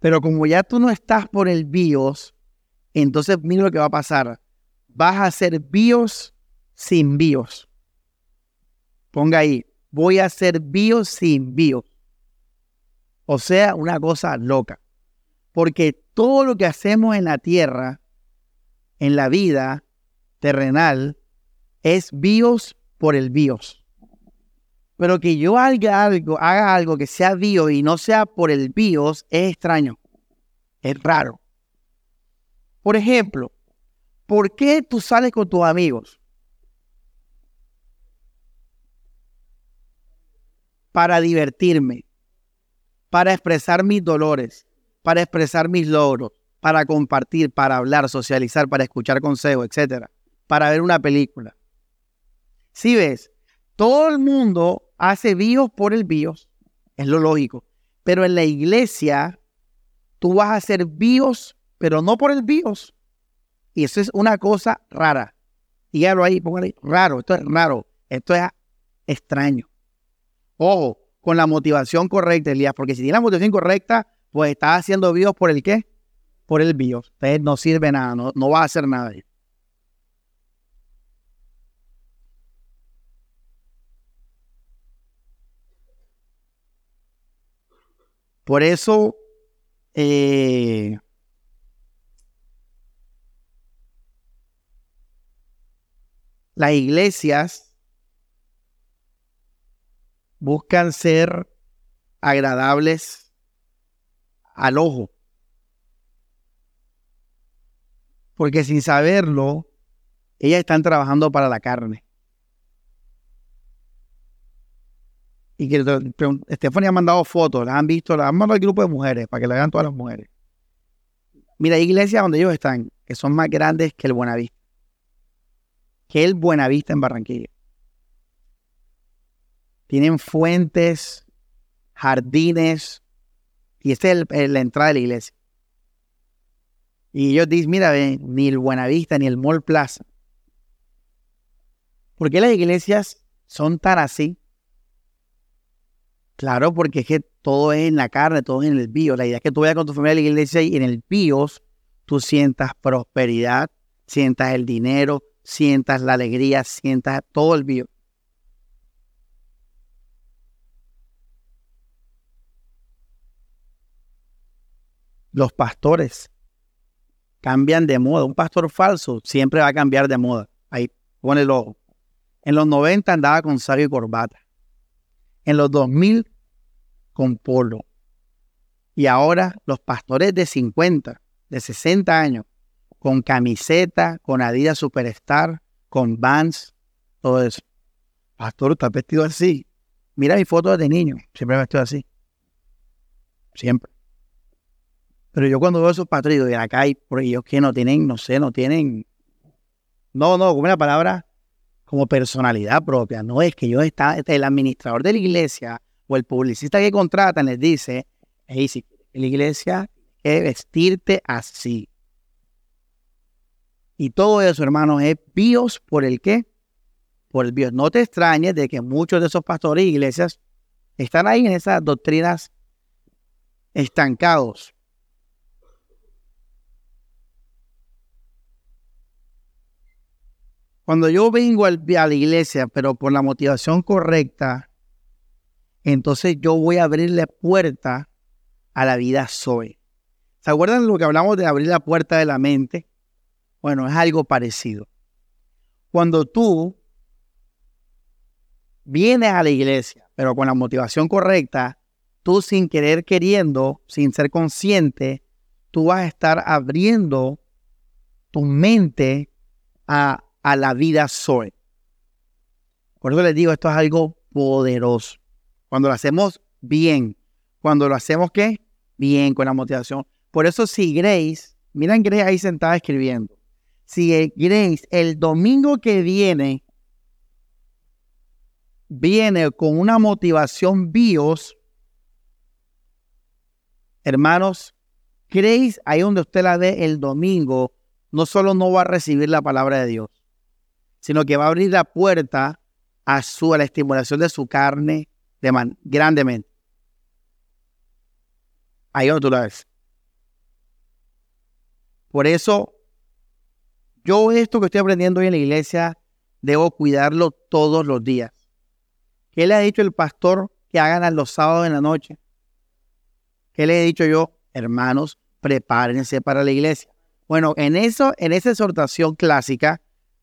pero como ya tú no estás por el bios, entonces mira lo que va a pasar. Vas a ser bios sin bios. Ponga ahí, voy a ser bio sin bio. O sea, una cosa loca. Porque todo lo que hacemos en la tierra, en la vida terrenal, es bios por el bios. Pero que yo haga algo, haga algo que sea bio y no sea por el bios es extraño. Es raro. Por ejemplo, ¿por qué tú sales con tus amigos? para divertirme, para expresar mis dolores, para expresar mis logros, para compartir, para hablar, socializar, para escuchar consejos, etcétera, para ver una película. Si ves, todo el mundo hace bios por el bios, es lo lógico, pero en la iglesia tú vas a hacer bios, pero no por el bios, Y eso es una cosa rara. Dígalo ahí, póngalo ahí. Raro, esto es raro. Esto es extraño. Ojo, con la motivación correcta, Elías, porque si tiene la motivación correcta, pues está haciendo bios por el qué? Por el bios. Entonces no sirve nada, no, no va a hacer nada. Por eso, eh, las iglesias buscan ser agradables al ojo. Porque sin saberlo, ellas están trabajando para la carne. Y que Stephanie ha mandado fotos, las han visto, las han mandado al grupo de mujeres para que la vean todas las mujeres. Mira, hay iglesias donde ellos están, que son más grandes que el Buenavista. Que el Buenavista en Barranquilla. Tienen fuentes, jardines, y esta es la entrada de la iglesia. Y ellos dicen, mira, ni el Buenavista ni el Mall Plaza. ¿Por qué las iglesias son tan así? Claro, porque es que todo es en la carne, todo es en el bio. La idea es que tú vayas con tu familia a la iglesia y en el bios tú sientas prosperidad, sientas el dinero, sientas la alegría, sientas todo el bio. Los pastores cambian de moda. Un pastor falso siempre va a cambiar de moda. Ahí pone el ojo. En los 90 andaba con saco y corbata. En los 2000 con polo. Y ahora los pastores de 50, de 60 años, con camiseta, con Adidas Superstar, con Vans, todo eso. Pastor, está vestido así. Mira mi foto de niño, siempre me vestido así. Siempre. Pero yo cuando veo esos pastores, de acá hay por ellos que no tienen, no sé, no tienen. No, no, como una palabra como personalidad propia. No es que yo está, el administrador de la iglesia o el publicista que contratan les dice, hey, si la iglesia es vestirte así. Y todo eso, hermanos, es bios por el qué? Por el bios. No te extrañes de que muchos de esos pastores y iglesias están ahí en esas doctrinas estancados. Cuando yo vengo a la iglesia, pero por la motivación correcta, entonces yo voy a abrir la puerta a la vida Zoe. ¿Se acuerdan lo que hablamos de abrir la puerta de la mente? Bueno, es algo parecido. Cuando tú vienes a la iglesia, pero con la motivación correcta, tú sin querer queriendo, sin ser consciente, tú vas a estar abriendo tu mente a, a la vida Zoe. Por eso les digo, esto es algo poderoso. Cuando lo hacemos bien. Cuando lo hacemos qué? Bien, con la motivación. Por eso si Grace, miren Grace ahí sentada escribiendo. Si Grace el domingo que viene viene con una motivación bios, hermanos, Grace, ahí donde usted la ve el domingo, no solo no va a recibir la palabra de Dios, sino que va a abrir la puerta a, su, a la estimulación de su carne, de grandemente. Ahí tú la ves. Por eso, yo esto que estoy aprendiendo hoy en la iglesia, debo cuidarlo todos los días. ¿Qué le ha dicho el pastor que hagan los sábados en la noche? ¿Qué le he dicho yo? Hermanos, prepárense para la iglesia. Bueno, en eso, en esa exhortación clásica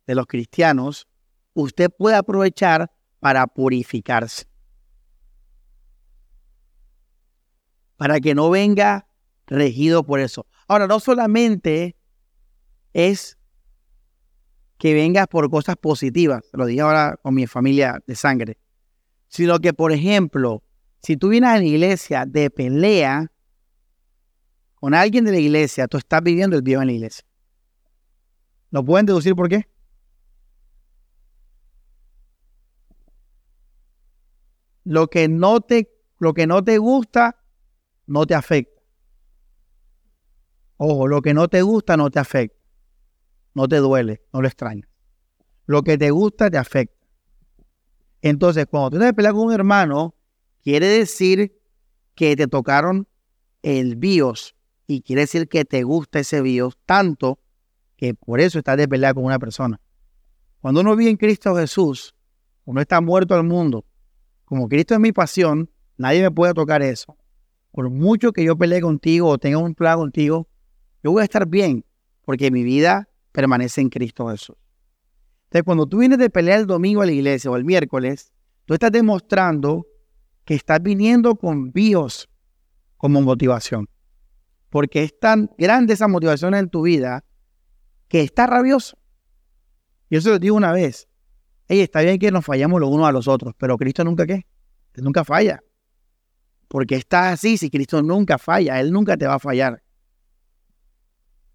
de los cristianos, usted puede aprovechar para purificarse. para que no venga regido por eso. Ahora, no solamente es que vengas por cosas positivas, lo dije ahora con mi familia de sangre, sino que, por ejemplo, si tú vienes a la iglesia de pelea con alguien de la iglesia, tú estás viviendo el vivo en la iglesia. ¿Lo pueden deducir por qué? Lo que no te, lo que no te gusta no te afecta. Ojo, lo que no te gusta no te afecta. no te duele, no lo extrañas. Lo que te gusta te afecta. Entonces, cuando tú te peleas con un hermano, quiere decir que te tocaron el BIOS y quiere decir que te gusta ese BIOS tanto que por eso estás de pelea con una persona. Cuando uno vive en Cristo Jesús, uno está muerto al mundo, como Cristo es mi pasión, nadie me puede tocar eso. Por mucho que yo pelee contigo o tenga un plan contigo, yo voy a estar bien, porque mi vida permanece en Cristo Jesús. Entonces, cuando tú vienes de pelear el domingo a la iglesia o el miércoles, tú estás demostrando que estás viniendo con bios como motivación. Porque es tan grande esa motivación en tu vida que está rabioso. Yo se lo digo una vez. Ey, está bien que nos fallamos los unos a los otros, pero Cristo nunca qué? Él nunca falla. Porque estás así si Cristo nunca falla. Él nunca te va a fallar.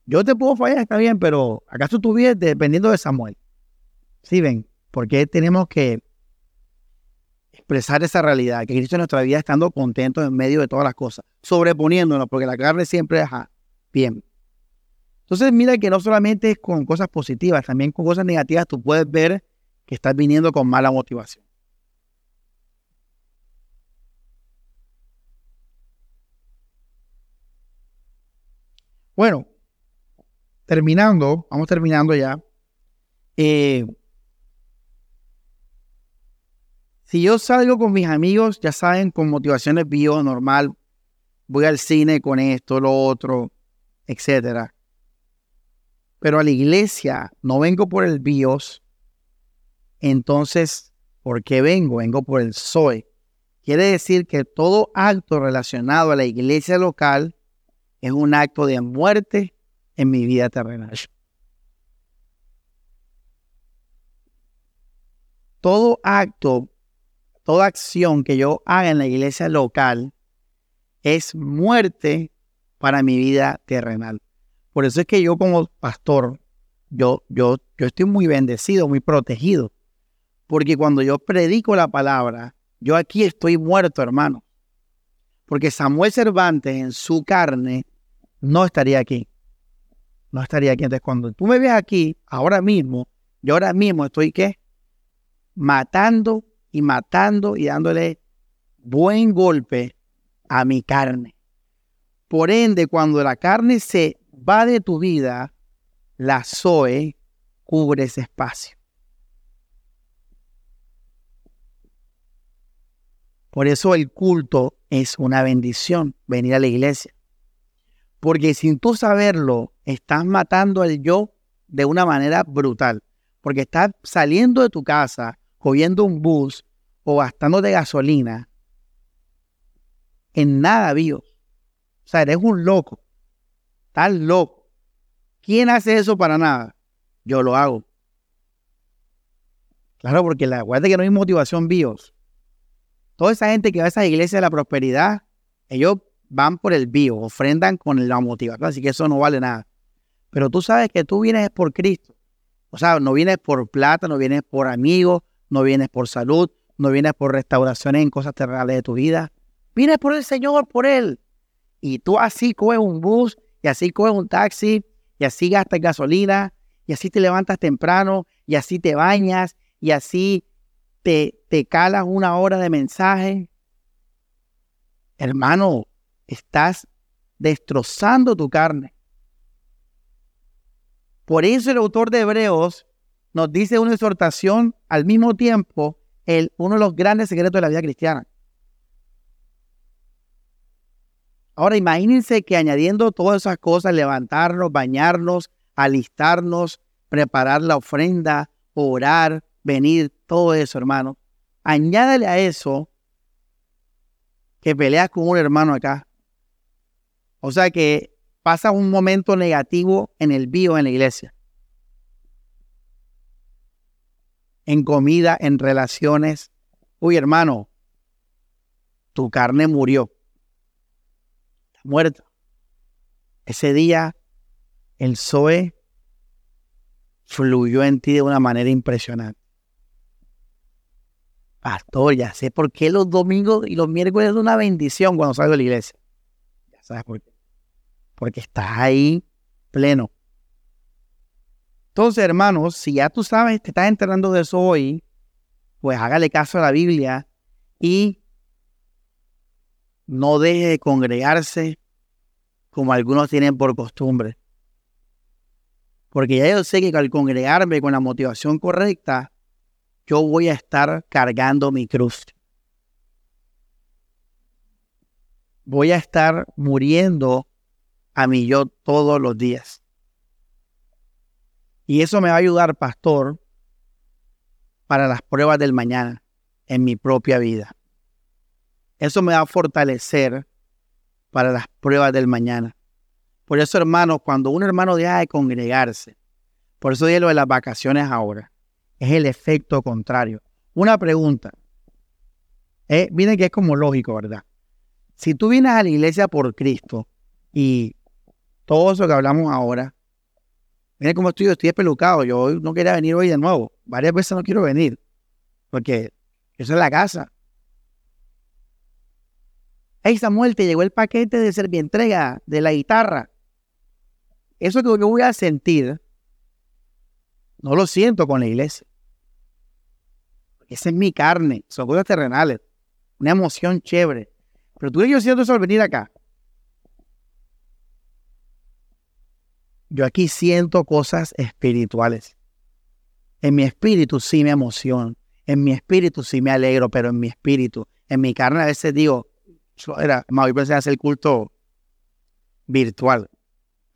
Yo te puedo fallar, está bien, pero ¿acaso tú vives dependiendo de Samuel? Sí, ven, porque tenemos que expresar esa realidad, que Cristo en nuestra vida estando contentos en medio de todas las cosas, sobreponiéndonos, porque la carne siempre es bien. Entonces, mira que no solamente es con cosas positivas, también con cosas negativas tú puedes ver estás viniendo con mala motivación. Bueno, terminando, vamos terminando ya. Eh, si yo salgo con mis amigos, ya saben, con motivaciones bio, normal, voy al cine con esto, lo otro, etcétera. Pero a la iglesia no vengo por el bios, entonces, ¿por qué vengo? Vengo por el soy. Quiere decir que todo acto relacionado a la iglesia local es un acto de muerte en mi vida terrenal. Todo acto, toda acción que yo haga en la iglesia local es muerte para mi vida terrenal. Por eso es que yo como pastor, yo, yo, yo estoy muy bendecido, muy protegido. Porque cuando yo predico la palabra, yo aquí estoy muerto, hermano. Porque Samuel Cervantes en su carne no estaría aquí no estaría aquí. Entonces, cuando tú me ves aquí, ahora mismo, yo ahora mismo estoy, ¿qué? Matando y matando y dándole buen golpe a mi carne. Por ende, cuando la carne se va de tu vida, la Zoe cubre ese espacio. Por eso el culto es una bendición, venir a la iglesia. Porque sin tú saberlo, estás matando al yo de una manera brutal. Porque estás saliendo de tu casa, cogiendo un bus o gastando de gasolina en nada, Dios. O sea, eres un loco. Estás loco. ¿Quién hace eso para nada? Yo lo hago. Claro, porque la guarda que no hay motivación bios. Toda esa gente que va a esa iglesia de la prosperidad, ellos van por el bio, ofrendan con la motivación, así que eso no vale nada. Pero tú sabes que tú vienes por Cristo. O sea, no vienes por plata, no vienes por amigos, no vienes por salud, no vienes por restauraciones en cosas terrenales de tu vida. Vienes por el Señor, por Él. Y tú así coges un bus, y así coges un taxi, y así gastas gasolina, y así te levantas temprano, y así te bañas, y así te, te calas una hora de mensaje. Hermano, estás destrozando tu carne. Por eso el autor de Hebreos nos dice una exhortación al mismo tiempo, el, uno de los grandes secretos de la vida cristiana. Ahora imagínense que añadiendo todas esas cosas, levantarnos, bañarnos, alistarnos, preparar la ofrenda, orar, venir, todo eso, hermano. Añádale a eso que peleas con un hermano acá, o sea que pasa un momento negativo en el bio en la iglesia. En comida, en relaciones. Uy, hermano, tu carne murió. Está muerta. Ese día el Zoe fluyó en ti de una manera impresionante. Pastor, ya sé por qué los domingos y los miércoles es una bendición cuando salgo de la iglesia. Ya sabes por qué porque estás ahí pleno. Entonces, hermanos, si ya tú sabes, te estás enterando de eso hoy, pues hágale caso a la Biblia y no deje de congregarse como algunos tienen por costumbre. Porque ya yo sé que al congregarme con la motivación correcta, yo voy a estar cargando mi cruz. Voy a estar muriendo a mi yo todos los días. Y eso me va a ayudar, pastor, para las pruebas del mañana en mi propia vida. Eso me va a fortalecer para las pruebas del mañana. Por eso, hermanos, cuando un hermano deja de congregarse, por eso digo lo de las vacaciones ahora, es el efecto contrario. Una pregunta. Eh, miren que es como lógico, ¿verdad? Si tú vienes a la iglesia por Cristo y todo eso que hablamos ahora, miren cómo estoy, yo estoy pelucado, yo no quería venir hoy de nuevo, varias veces no quiero venir, porque eso es la casa. Hey Samuel, te llegó el paquete de entrega de la guitarra. Eso que voy a sentir, no lo siento con la iglesia. Esa es mi carne, son cosas terrenales, una emoción chévere. Pero tú y yo siento eso al venir acá. Yo aquí siento cosas espirituales. En mi espíritu sí me emociono. En mi espíritu sí me alegro, pero en mi espíritu, en mi carne a veces digo, era, voy a hacer el culto virtual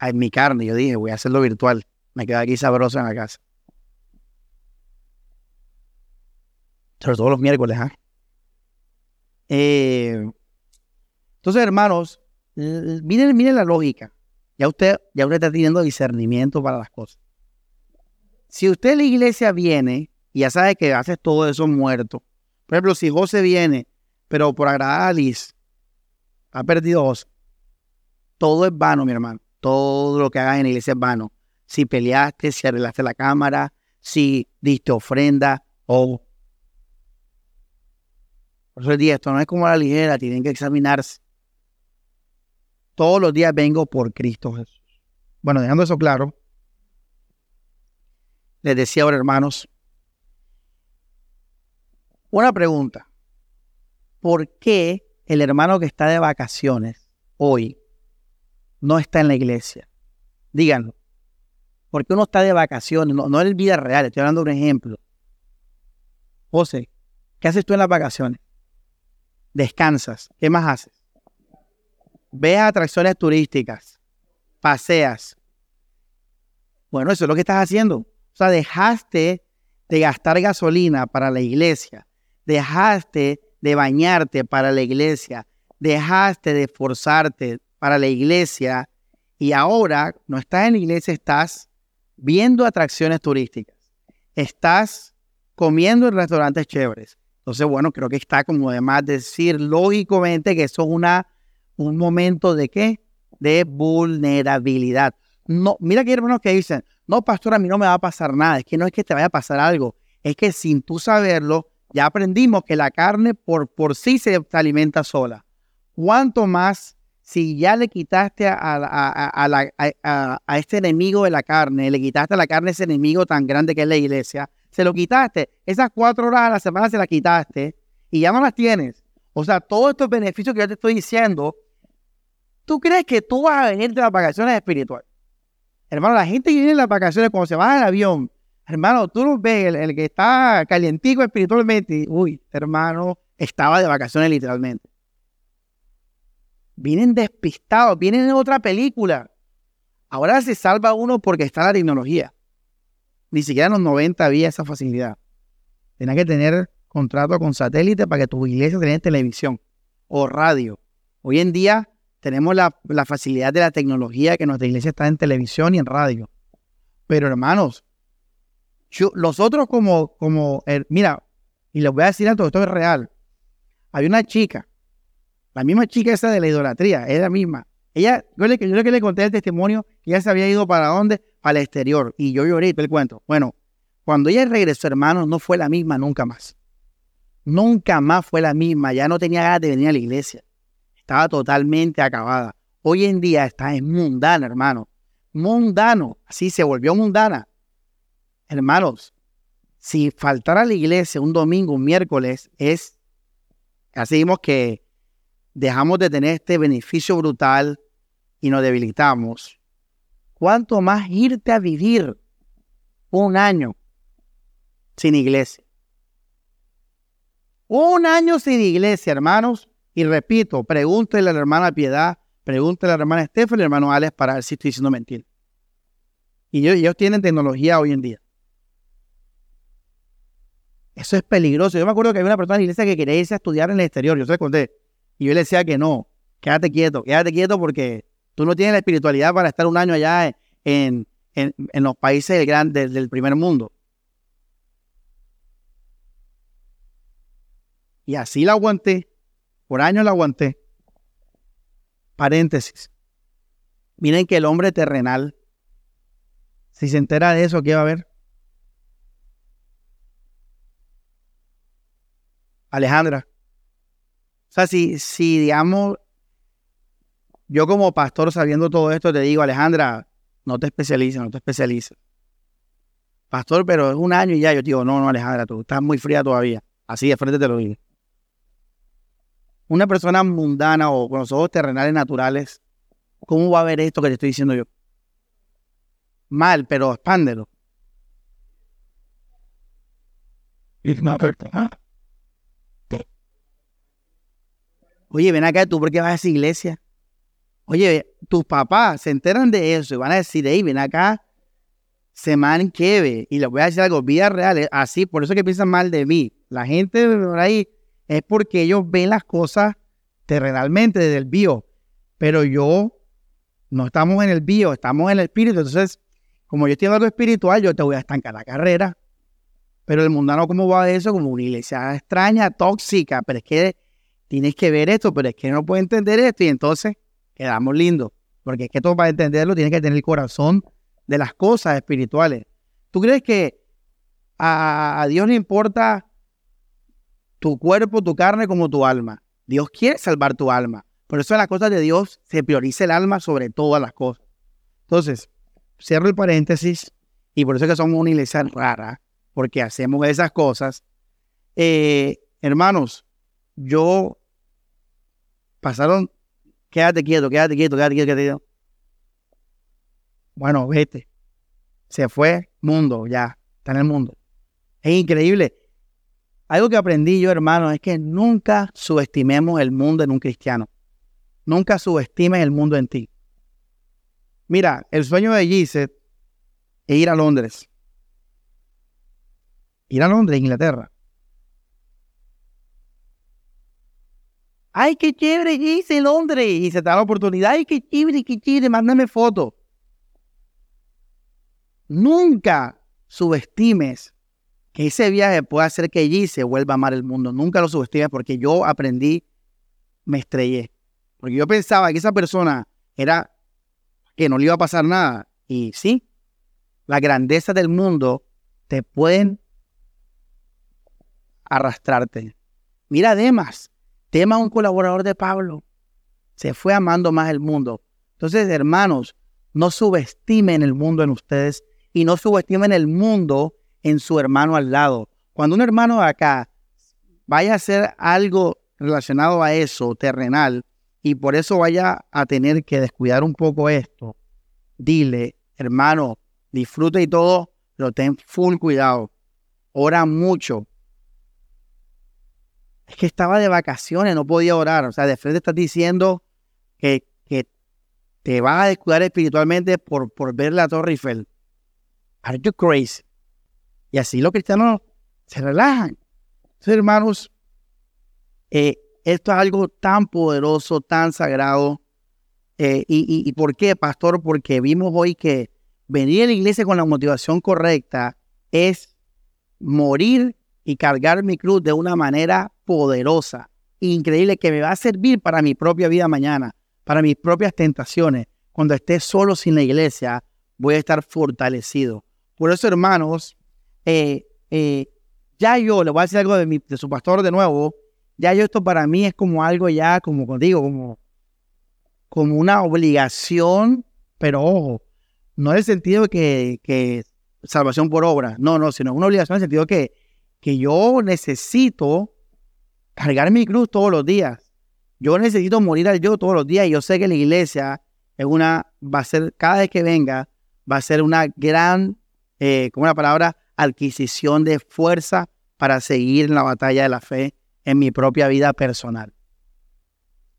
en mi carne. Yo dije, voy a hacerlo virtual. Me quedo aquí sabroso en la casa. Sobre todo los miércoles, ¿ah? ¿eh? entonces, hermanos, miren, miren la lógica. Ya usted, ya usted está teniendo discernimiento para las cosas. Si usted en la iglesia viene y ya sabe que hace todo eso muerto, por ejemplo, si José viene, pero por agradar a Liz, ha perdido José, todo es vano, mi hermano todo lo que hagas en la iglesia es vano. Si peleaste, si arreglaste la cámara, si diste ofrenda o... Por eso día esto no es como la ligera, tienen que examinarse. Todos los días vengo por Cristo Jesús. Bueno, dejando eso claro, les decía ahora, hermanos, una pregunta. ¿Por qué el hermano que está de vacaciones hoy no está en la iglesia. Díganlo. Porque uno está de vacaciones, no, no en vida real, estoy hablando de un ejemplo. José, ¿qué haces tú en las vacaciones? Descansas. ¿Qué más haces? Ves atracciones turísticas, paseas. Bueno, eso es lo que estás haciendo. O sea, dejaste de gastar gasolina para la iglesia, dejaste de bañarte para la iglesia, dejaste de esforzarte, para la iglesia y ahora no estás en la iglesia, estás viendo atracciones turísticas, estás comiendo en restaurantes chéveres. Entonces, bueno, creo que está como además decir lógicamente que eso es una, un momento de qué? De vulnerabilidad. No, mira que hermanos que dicen, no, pastor, a mí no me va a pasar nada. Es que no es que te vaya a pasar algo, es que sin tú saberlo, ya aprendimos que la carne por, por sí se alimenta sola. ¿Cuánto más si ya le quitaste a, este enemigo de la carne, le quitaste a la carne ese enemigo tan grande que es la iglesia, se lo quitaste, esas cuatro horas a la semana se las quitaste y ya no las tienes. O sea, todos estos beneficios que yo te estoy diciendo, ¿tú crees que tú vas a venir de las vacaciones espirituales? Hermano, la gente que viene en las vacaciones cuando se baja del avión, hermano, tú lo ves, el, que está calientico espiritualmente, uy, hermano, estaba de vacaciones literalmente vienen despistados, vienen en otra película. Ahora se salva uno porque está la tecnología. Ni siquiera en los 90 había esa facilidad. Tenía que tener contrato con satélite para que tu iglesia tenga televisión o radio. Hoy en día tenemos la, facilidad de la tecnología que nuestra iglesia está en televisión y en radio. Pero hermanos, los otros como, como, mira, y les voy a decir algo, esto es real. Hay una chica la misma chica esa de la idolatría, es la misma. Ella, yo le, yo que le conté el testimonio, que ella se había ido para dónde? El exterior. Y yo lloré el cuento. Bueno, cuando ella regresó, hermano, no fue la misma nunca más. Nunca más fue la misma. Ya no tenía ganas de venir a la iglesia. Estaba totalmente acabada. Hoy en día está en mundana, hermano. Mundano. Así se volvió mundana. hermanos, si faltar a la iglesia un domingo, un miércoles, es, así vimos que dejamos de tener este beneficio brutal y nos debilitamos. ¿Cuánto más irte a vivir un año sin iglesia? Un año sin iglesia, hermanos. Y repito, pregúntele a la hermana Piedad, pregúntele a la hermana Estefan y al hermano Alex para ver si estoy diciendo mentira. Y ellos, tienen tecnología hoy en día. Eso es peligroso. Yo me acuerdo que había una persona en la iglesia que quería irse a estudiar en el exterior. Yo se conté. Y yo le decía que no. Quédate quieto, quédate quieto porque tú no tienes la espiritualidad para estar un año allá en, los países del, gran, del primer mundo. Y así la aguanté. Por años la aguanté. Paréntesis. Miren que el hombre terrenal, si se entera de eso, ¿qué va a ver? Alejandra. O sea, si, si digamos, yo como pastor sabiendo todo esto, te digo, Alejandra, no te especialices, no te especialices. Pastor, pero es un año y ya. Yo digo, no, no, Alejandra, tú estás muy fría todavía. Así de frente te lo digo una persona mundana o con los ojos terrenales naturales, ¿cómo va a ver esto que te estoy diciendo yo? Mal, pero expándelo. Oye, ven acá, ¿tú por qué vas a esa iglesia? Oye, tus papás se enteran de eso y van a decir, hey, ven acá, se manqueve. Y les voy a decir algo, vida real, así, por eso que piensan mal de mí. La gente por ahí es porque ellos ven las cosas terrenalmente desde el bio, pero yo no estamos en el bio, estamos en el espíritu. Entonces, como yo estoy en algo espiritual, yo te voy a estancar la carrera. Pero el mundano, ¿cómo va eso? Como una iglesia extraña, tóxica, pero es que tienes que ver esto, pero es que no puedo entender esto y entonces quedamos lindos. Porque es que todo para entenderlo tienes que tener el corazón de las cosas espirituales. ¿Tú crees que a, Dios le importa tu cuerpo, tu carne como tu alma. Dios quiere salvar tu alma. Por eso en las cosas de Dios se prioriza el alma sobre todas las cosas. Entonces, cierro el paréntesis y por eso es que somos una iglesia rara, porque hacemos esas cosas. Eh, hermanos, yo pasaron, quédate quieto, quédate quieto, quédate quieto, quédate quieto. Bueno, vete. Se fue mundo, ya, está en el mundo. Es increíble. Algo que aprendí yo, hermano, es que nunca subestimemos el mundo en un cristiano. Nunca subestimes el mundo en ti. Mira, el sueño de Gisette es ir a Londres. Ir a Londres, Inglaterra. Ay, qué chévere, Gisette, Londres. Y se te da la oportunidad. Ay, qué chévere, qué chévere, mándame foto. Nunca subestimes que ese viaje puede hacer que allí se vuelva a amar el mundo. Nunca lo subestime porque yo aprendí, me estrellé. Porque yo pensaba que esa persona era que no le iba a pasar nada. Y sí, la grandeza del mundo te pueden arrastrarte. Mira Demas, Demas un colaborador de Pablo. Se fue amando más el mundo. Entonces, hermanos, no subestimen el mundo en ustedes y no subestimen el mundo en su hermano al lado. Cuando un hermano acá vaya a hacer algo relacionado a eso, terrenal, y por eso vaya a tener que descuidar un poco esto, dile, hermano, disfruta y todo, pero ten full cuidado. Ora mucho. Es que estaba de vacaciones, no podía orar. O sea, de frente estás diciendo que, que te vas a descuidar espiritualmente por, por ver la Torre Eiffel. Are you crazy? Y así los cristianos se relajan. Entonces, hermanos, eh, esto es algo tan poderoso, tan sagrado. Eh, y, por qué, pastor? Porque vimos hoy que venir a la iglesia con la motivación correcta es morir y cargar mi cruz de una manera poderosa, increíble, que me va a servir para mi propia vida mañana, para mis propias tentaciones. Cuando esté solo sin la iglesia, voy a estar fortalecido. Por eso, hermanos, eh, eh, ya yo, le voy a decir algo de, de su pastor de nuevo, ya yo esto para mí es como algo ya, como digo, como, como una obligación, pero ojo, no en el sentido que, que salvación por obra. No, no, sino una obligación en el sentido que, que yo necesito cargar mi cruz todos los días. Yo necesito morir al yo todos los días y yo sé que la iglesia es una, va a ser, cada vez que venga, va a ser una gran, eh, como una palabra, adquisición de fuerza para seguir en la batalla de la fe en mi propia vida personal.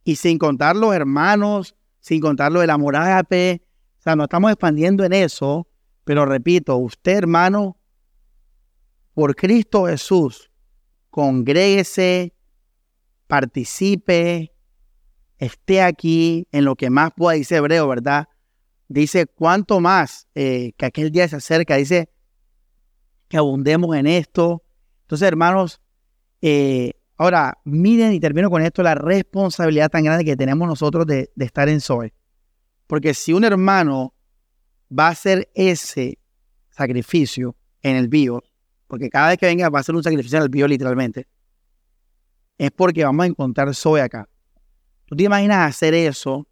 Y sin contar los hermanos, sin contar lo de la fe, o sea, nos estamos expandiendo en eso, pero repito, usted hermano, por Cristo Jesús, congréguese, participe, esté aquí en lo que más pueda, dice Hebreo, ¿verdad? Dice, cuánto más eh, que aquel día se acerca, dice que abundemos en esto. Entonces, hermanos, eh, ahora miren y termino con esto, la responsabilidad tan grande que tenemos nosotros de, estar en Zoe. Porque si un hermano va a hacer ese sacrificio en el bio, porque cada vez que venga va a hacer un sacrificio en el bio literalmente, es porque vamos a encontrar Zoe acá. ¿Tú te imaginas hacer eso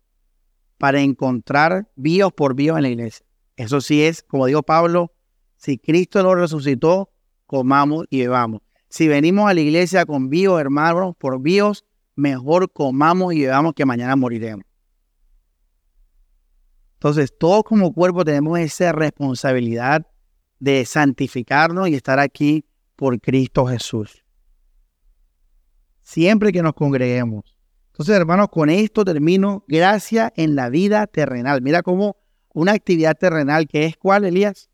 para encontrar bios por bios en la iglesia? Eso sí es, como dijo Pablo, si Cristo lo resucitó, comamos y bebamos. Si venimos a la iglesia con bios, hermanos, por bios, mejor comamos y bebamos que mañana moriremos. Entonces, todos como cuerpo tenemos esa responsabilidad de santificarnos y estar aquí por Cristo Jesús. Siempre que nos congreguemos, entonces, hermanos, con esto termino. Gracia en la vida terrenal. Mira cómo una actividad terrenal que es cuál, Elías?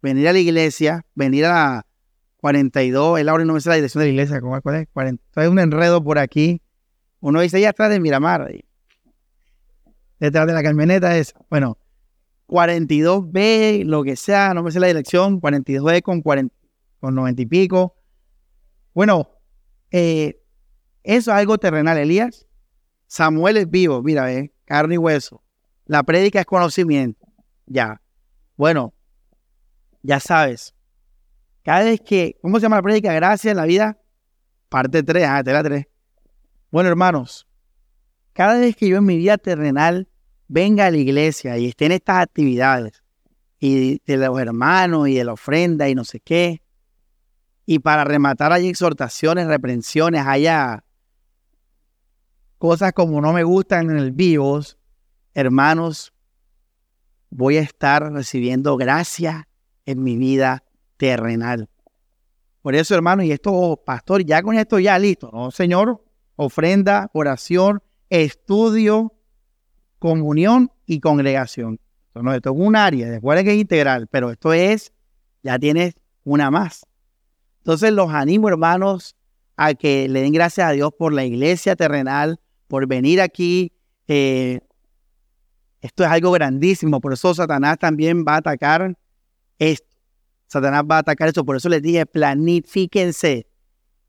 Venir a la iglesia, venir a 42, el ahora no me sé la dirección de la iglesia, ¿cuál, es? 40, hay un enredo por aquí. Uno dice, allá atrás de Miramar, detrás de la camioneta es, bueno, 42B, lo que sea, no me sé la dirección, 42B con, 40, con 90 y pico. Bueno, eh, eso es algo terrenal, Elías. Samuel es vivo, mira, eh, carne y hueso. La prédica es conocimiento. Ya. Bueno, ya sabes. Cada vez que, ¿cómo se llama la prédica? Gracias en la vida. Parte 3, ah, la 3. Bueno, hermanos, cada vez que yo en mi vida terrenal venga a la iglesia y esté en estas actividades, y de los hermanos y de la ofrenda y no sé qué, y para rematar hay exhortaciones, reprensiones, haya cosas como no me gustan en el vivos, hermanos, voy a estar recibiendo gracia en mi vida terrenal. Por eso, hermanos, y esto, pastor, ya con esto ya listo, ¿no? Señor, ofrenda, oración, estudio, comunión y congregación. Esto, esto es un área, después que es integral, pero esto es, ya tienes una más. Entonces los animo, hermanos, a que le den gracias a Dios por la iglesia terrenal, por venir aquí. Eh, esto es algo grandísimo, por eso Satanás también va a atacar esto. Satanás va a atacar esto, por eso les dije, planifíquense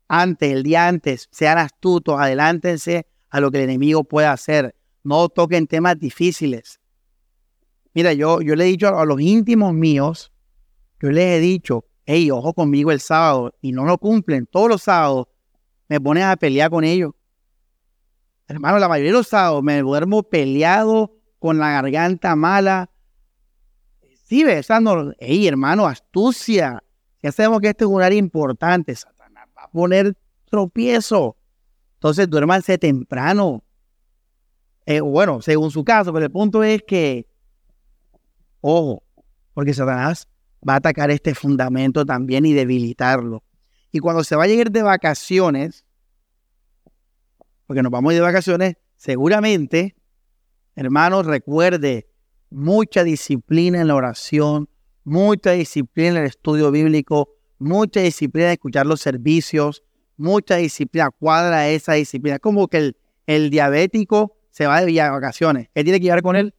antes, el día antes, sean astutos, adelántense a lo que el enemigo pueda hacer. No toquen temas difíciles. Mira, yo, yo le he dicho a, los íntimos míos, yo les he dicho, hey, ojo conmigo el sábado, y no lo cumplen todos los sábados, me ponen a pelear con ellos. Hermano, la mayoría de los sábados me duermo peleado con la garganta mala. Sí, besando. Ey, hermano, astucia. Ya sabemos que este es un área importante. Satanás va a poner tropiezo. Entonces, duérmanse temprano. Eh, bueno, según su caso, pero el punto es que, ojo, porque Satanás va a atacar este fundamento también y debilitarlo. Y cuando se va a llegar de vacaciones, porque nos vamos de vacaciones, seguramente, hermanos, recuerde mucha disciplina en la oración, mucha disciplina en el estudio bíblico, mucha disciplina en escuchar los servicios, mucha disciplina, cuadra esa disciplina. Como que el, el diabético se va de vacaciones. ¿Qué tiene que llevar con él?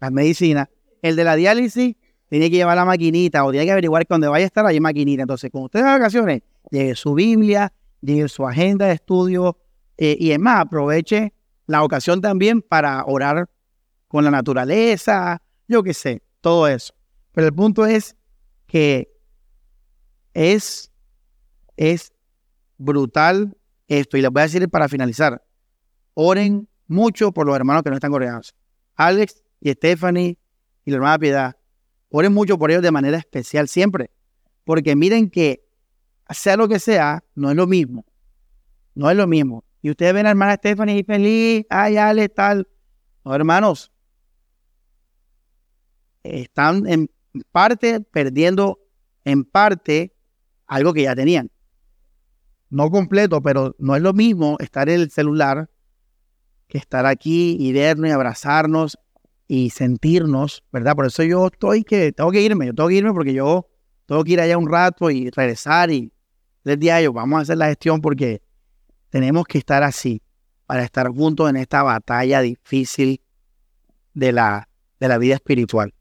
Las medicinas. El de la diálisis tiene que llevar la maquinita o tiene que averiguar que donde vaya a estar hay maquinita. Entonces, cuando usted va de vacaciones, lleve su Biblia, lleve su agenda de estudio, eh, y es más, aproveche la ocasión también para orar con la naturaleza, yo qué sé, todo eso. Pero el punto es que es, es brutal esto. Y les voy a decir para finalizar, oren mucho por los hermanos que no están coreanos. Alex y Stephanie y la hermana Piedad, Oren mucho por ellos de manera especial siempre. Porque miren que sea lo que sea, no es lo mismo. No es lo mismo. Y ustedes ven a hermana Stephanie feliz, ay, Ale, tal. No, hermanos. Están en parte perdiendo en parte algo que ya tenían. No completo, pero no es lo mismo estar en el celular que estar aquí y vernos y abrazarnos y sentirnos, ¿verdad? Por eso yo estoy que tengo que irme, yo tengo que irme porque yo tengo que ir allá un rato y regresar y del día yo vamos a hacer la gestión porque tenemos que estar así para estar juntos en esta batalla difícil de la, de la vida espiritual.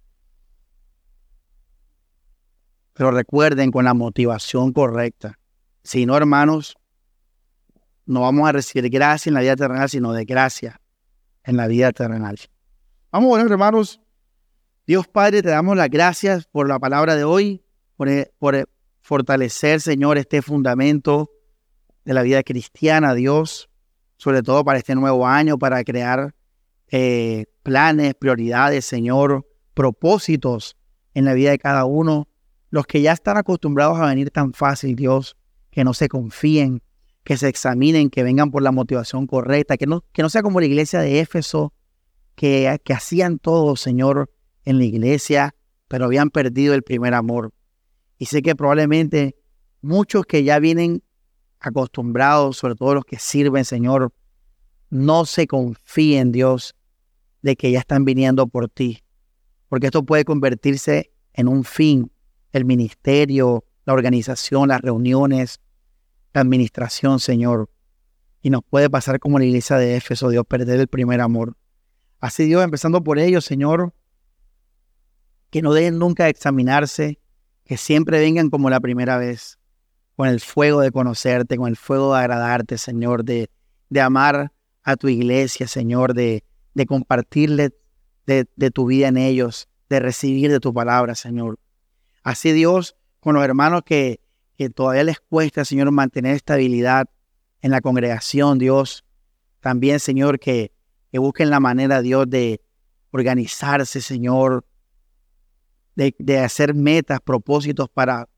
Pero recuerden con la motivación correcta. Si no, hermanos, no vamos a recibir gracia en la vida terrenal, sino de gracia en la vida terrenal. Vamos, bueno, hermanos. Dios Padre, te damos las gracias por la palabra de hoy, por, por fortalecer, Señor, este fundamento de la vida cristiana, Dios, sobre todo para este nuevo año, para crear eh, planes, prioridades, Señor, propósitos en la vida de cada uno. Los que ya están acostumbrados a venir tan fácil, Dios, que no se confíen, que se examinen, que vengan por la motivación correcta, que no, que no sea como la iglesia de Éfeso, que, que hacían todo, Señor, en la iglesia, pero habían perdido el primer amor. Y sé que probablemente muchos que ya vienen acostumbrados, sobre todo los que sirven, Señor, no se confíen, Dios, de que ya están viniendo por ti. Porque esto puede convertirse en un fin, el ministerio, la organización, las reuniones, la administración, Señor. Y nos puede pasar como la iglesia de Éfeso, Dios, perder el primer amor. Así Dios, empezando por ellos, Señor, que no dejen nunca de examinarse, que siempre vengan como la primera vez, con el fuego de conocerte, con el fuego de agradarte, Señor, de, de amar a tu iglesia, Señor, de, de compartirle de, de tu vida en ellos, de recibir de tu palabra, Señor. Así Dios, con los hermanos que, que todavía les cuesta, Señor, mantener estabilidad en la congregación, Dios. También, Señor, que, que busquen la manera, Dios, de organizarse, Señor, de, de hacer metas, propósitos para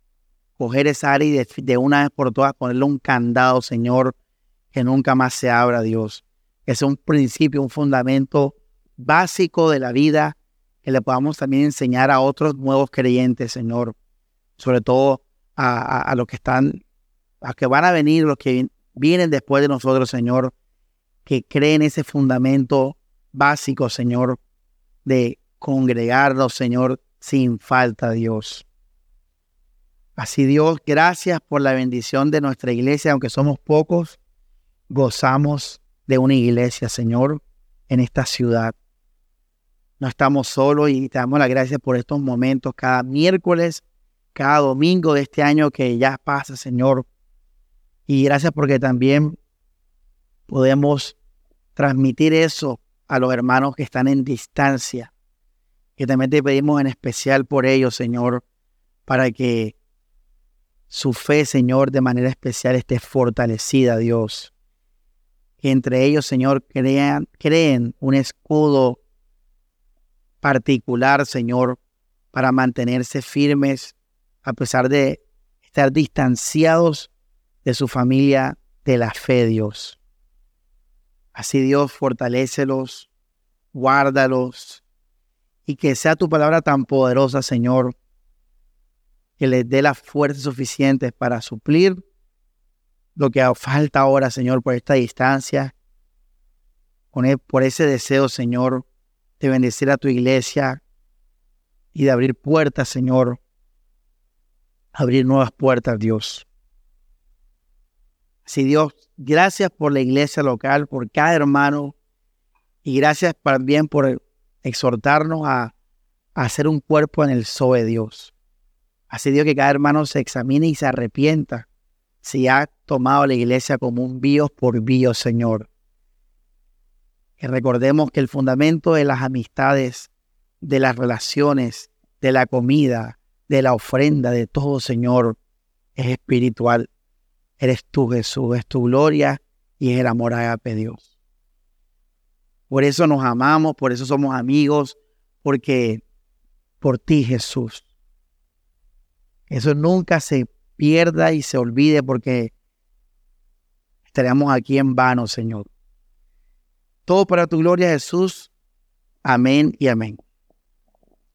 coger esa área y de, de, una vez por todas ponerle un candado, Señor, que nunca más se abra, Dios. Es un principio, un fundamento básico de la vida que le podamos también enseñar a otros nuevos creyentes, Señor. Sobre todo a, los que están, a que van a venir, los que vienen después de nosotros, Señor, que creen ese fundamento básico, Señor, de congregarnos, Señor, sin falta, Dios. Así, Dios, gracias por la bendición de nuestra iglesia, aunque somos pocos, gozamos de una iglesia, Señor, en esta ciudad. No estamos solos y te damos las gracias por estos momentos cada miércoles cada domingo de este año que ya pasa, Señor. Y gracias porque también podemos transmitir eso a los hermanos que están en distancia. Que también te pedimos en especial por ellos, Señor, para que su fe, Señor, de manera especial esté fortalecida, Dios. Que entre ellos, Señor, crean, creen un escudo particular, Señor, para mantenerse firmes a pesar de estar distanciados de su familia de la fe, Dios. Así Dios, fortalécelos, guárdalos y que sea tu palabra tan poderosa, Señor, que les dé las fuerzas suficientes para suplir lo que falta ahora, Señor, por esta distancia, por ese deseo, Señor, de bendecir a tu iglesia y de abrir puertas, Señor, abrir nuevas puertas, Dios. Sí, Dios, gracias por la iglesia local, por cada hermano y gracias también por exhortarnos a, hacer un cuerpo en el Zoe, Dios. Así Dios que cada hermano se examine y se arrepienta si ha tomado la iglesia como un bios por bios, Señor. Que recordemos que el fundamento de las amistades, de las relaciones, de la comida, de la ofrenda, de todo, Señor, es espiritual. Eres tú, Jesús, es tu gloria y es el amor a Dios. Por eso nos amamos, por eso somos amigos, porque por ti, Jesús. Eso nunca se pierda y se olvide porque estaríamos aquí en vano, Señor. Todo para tu gloria, Jesús. Amén y amén.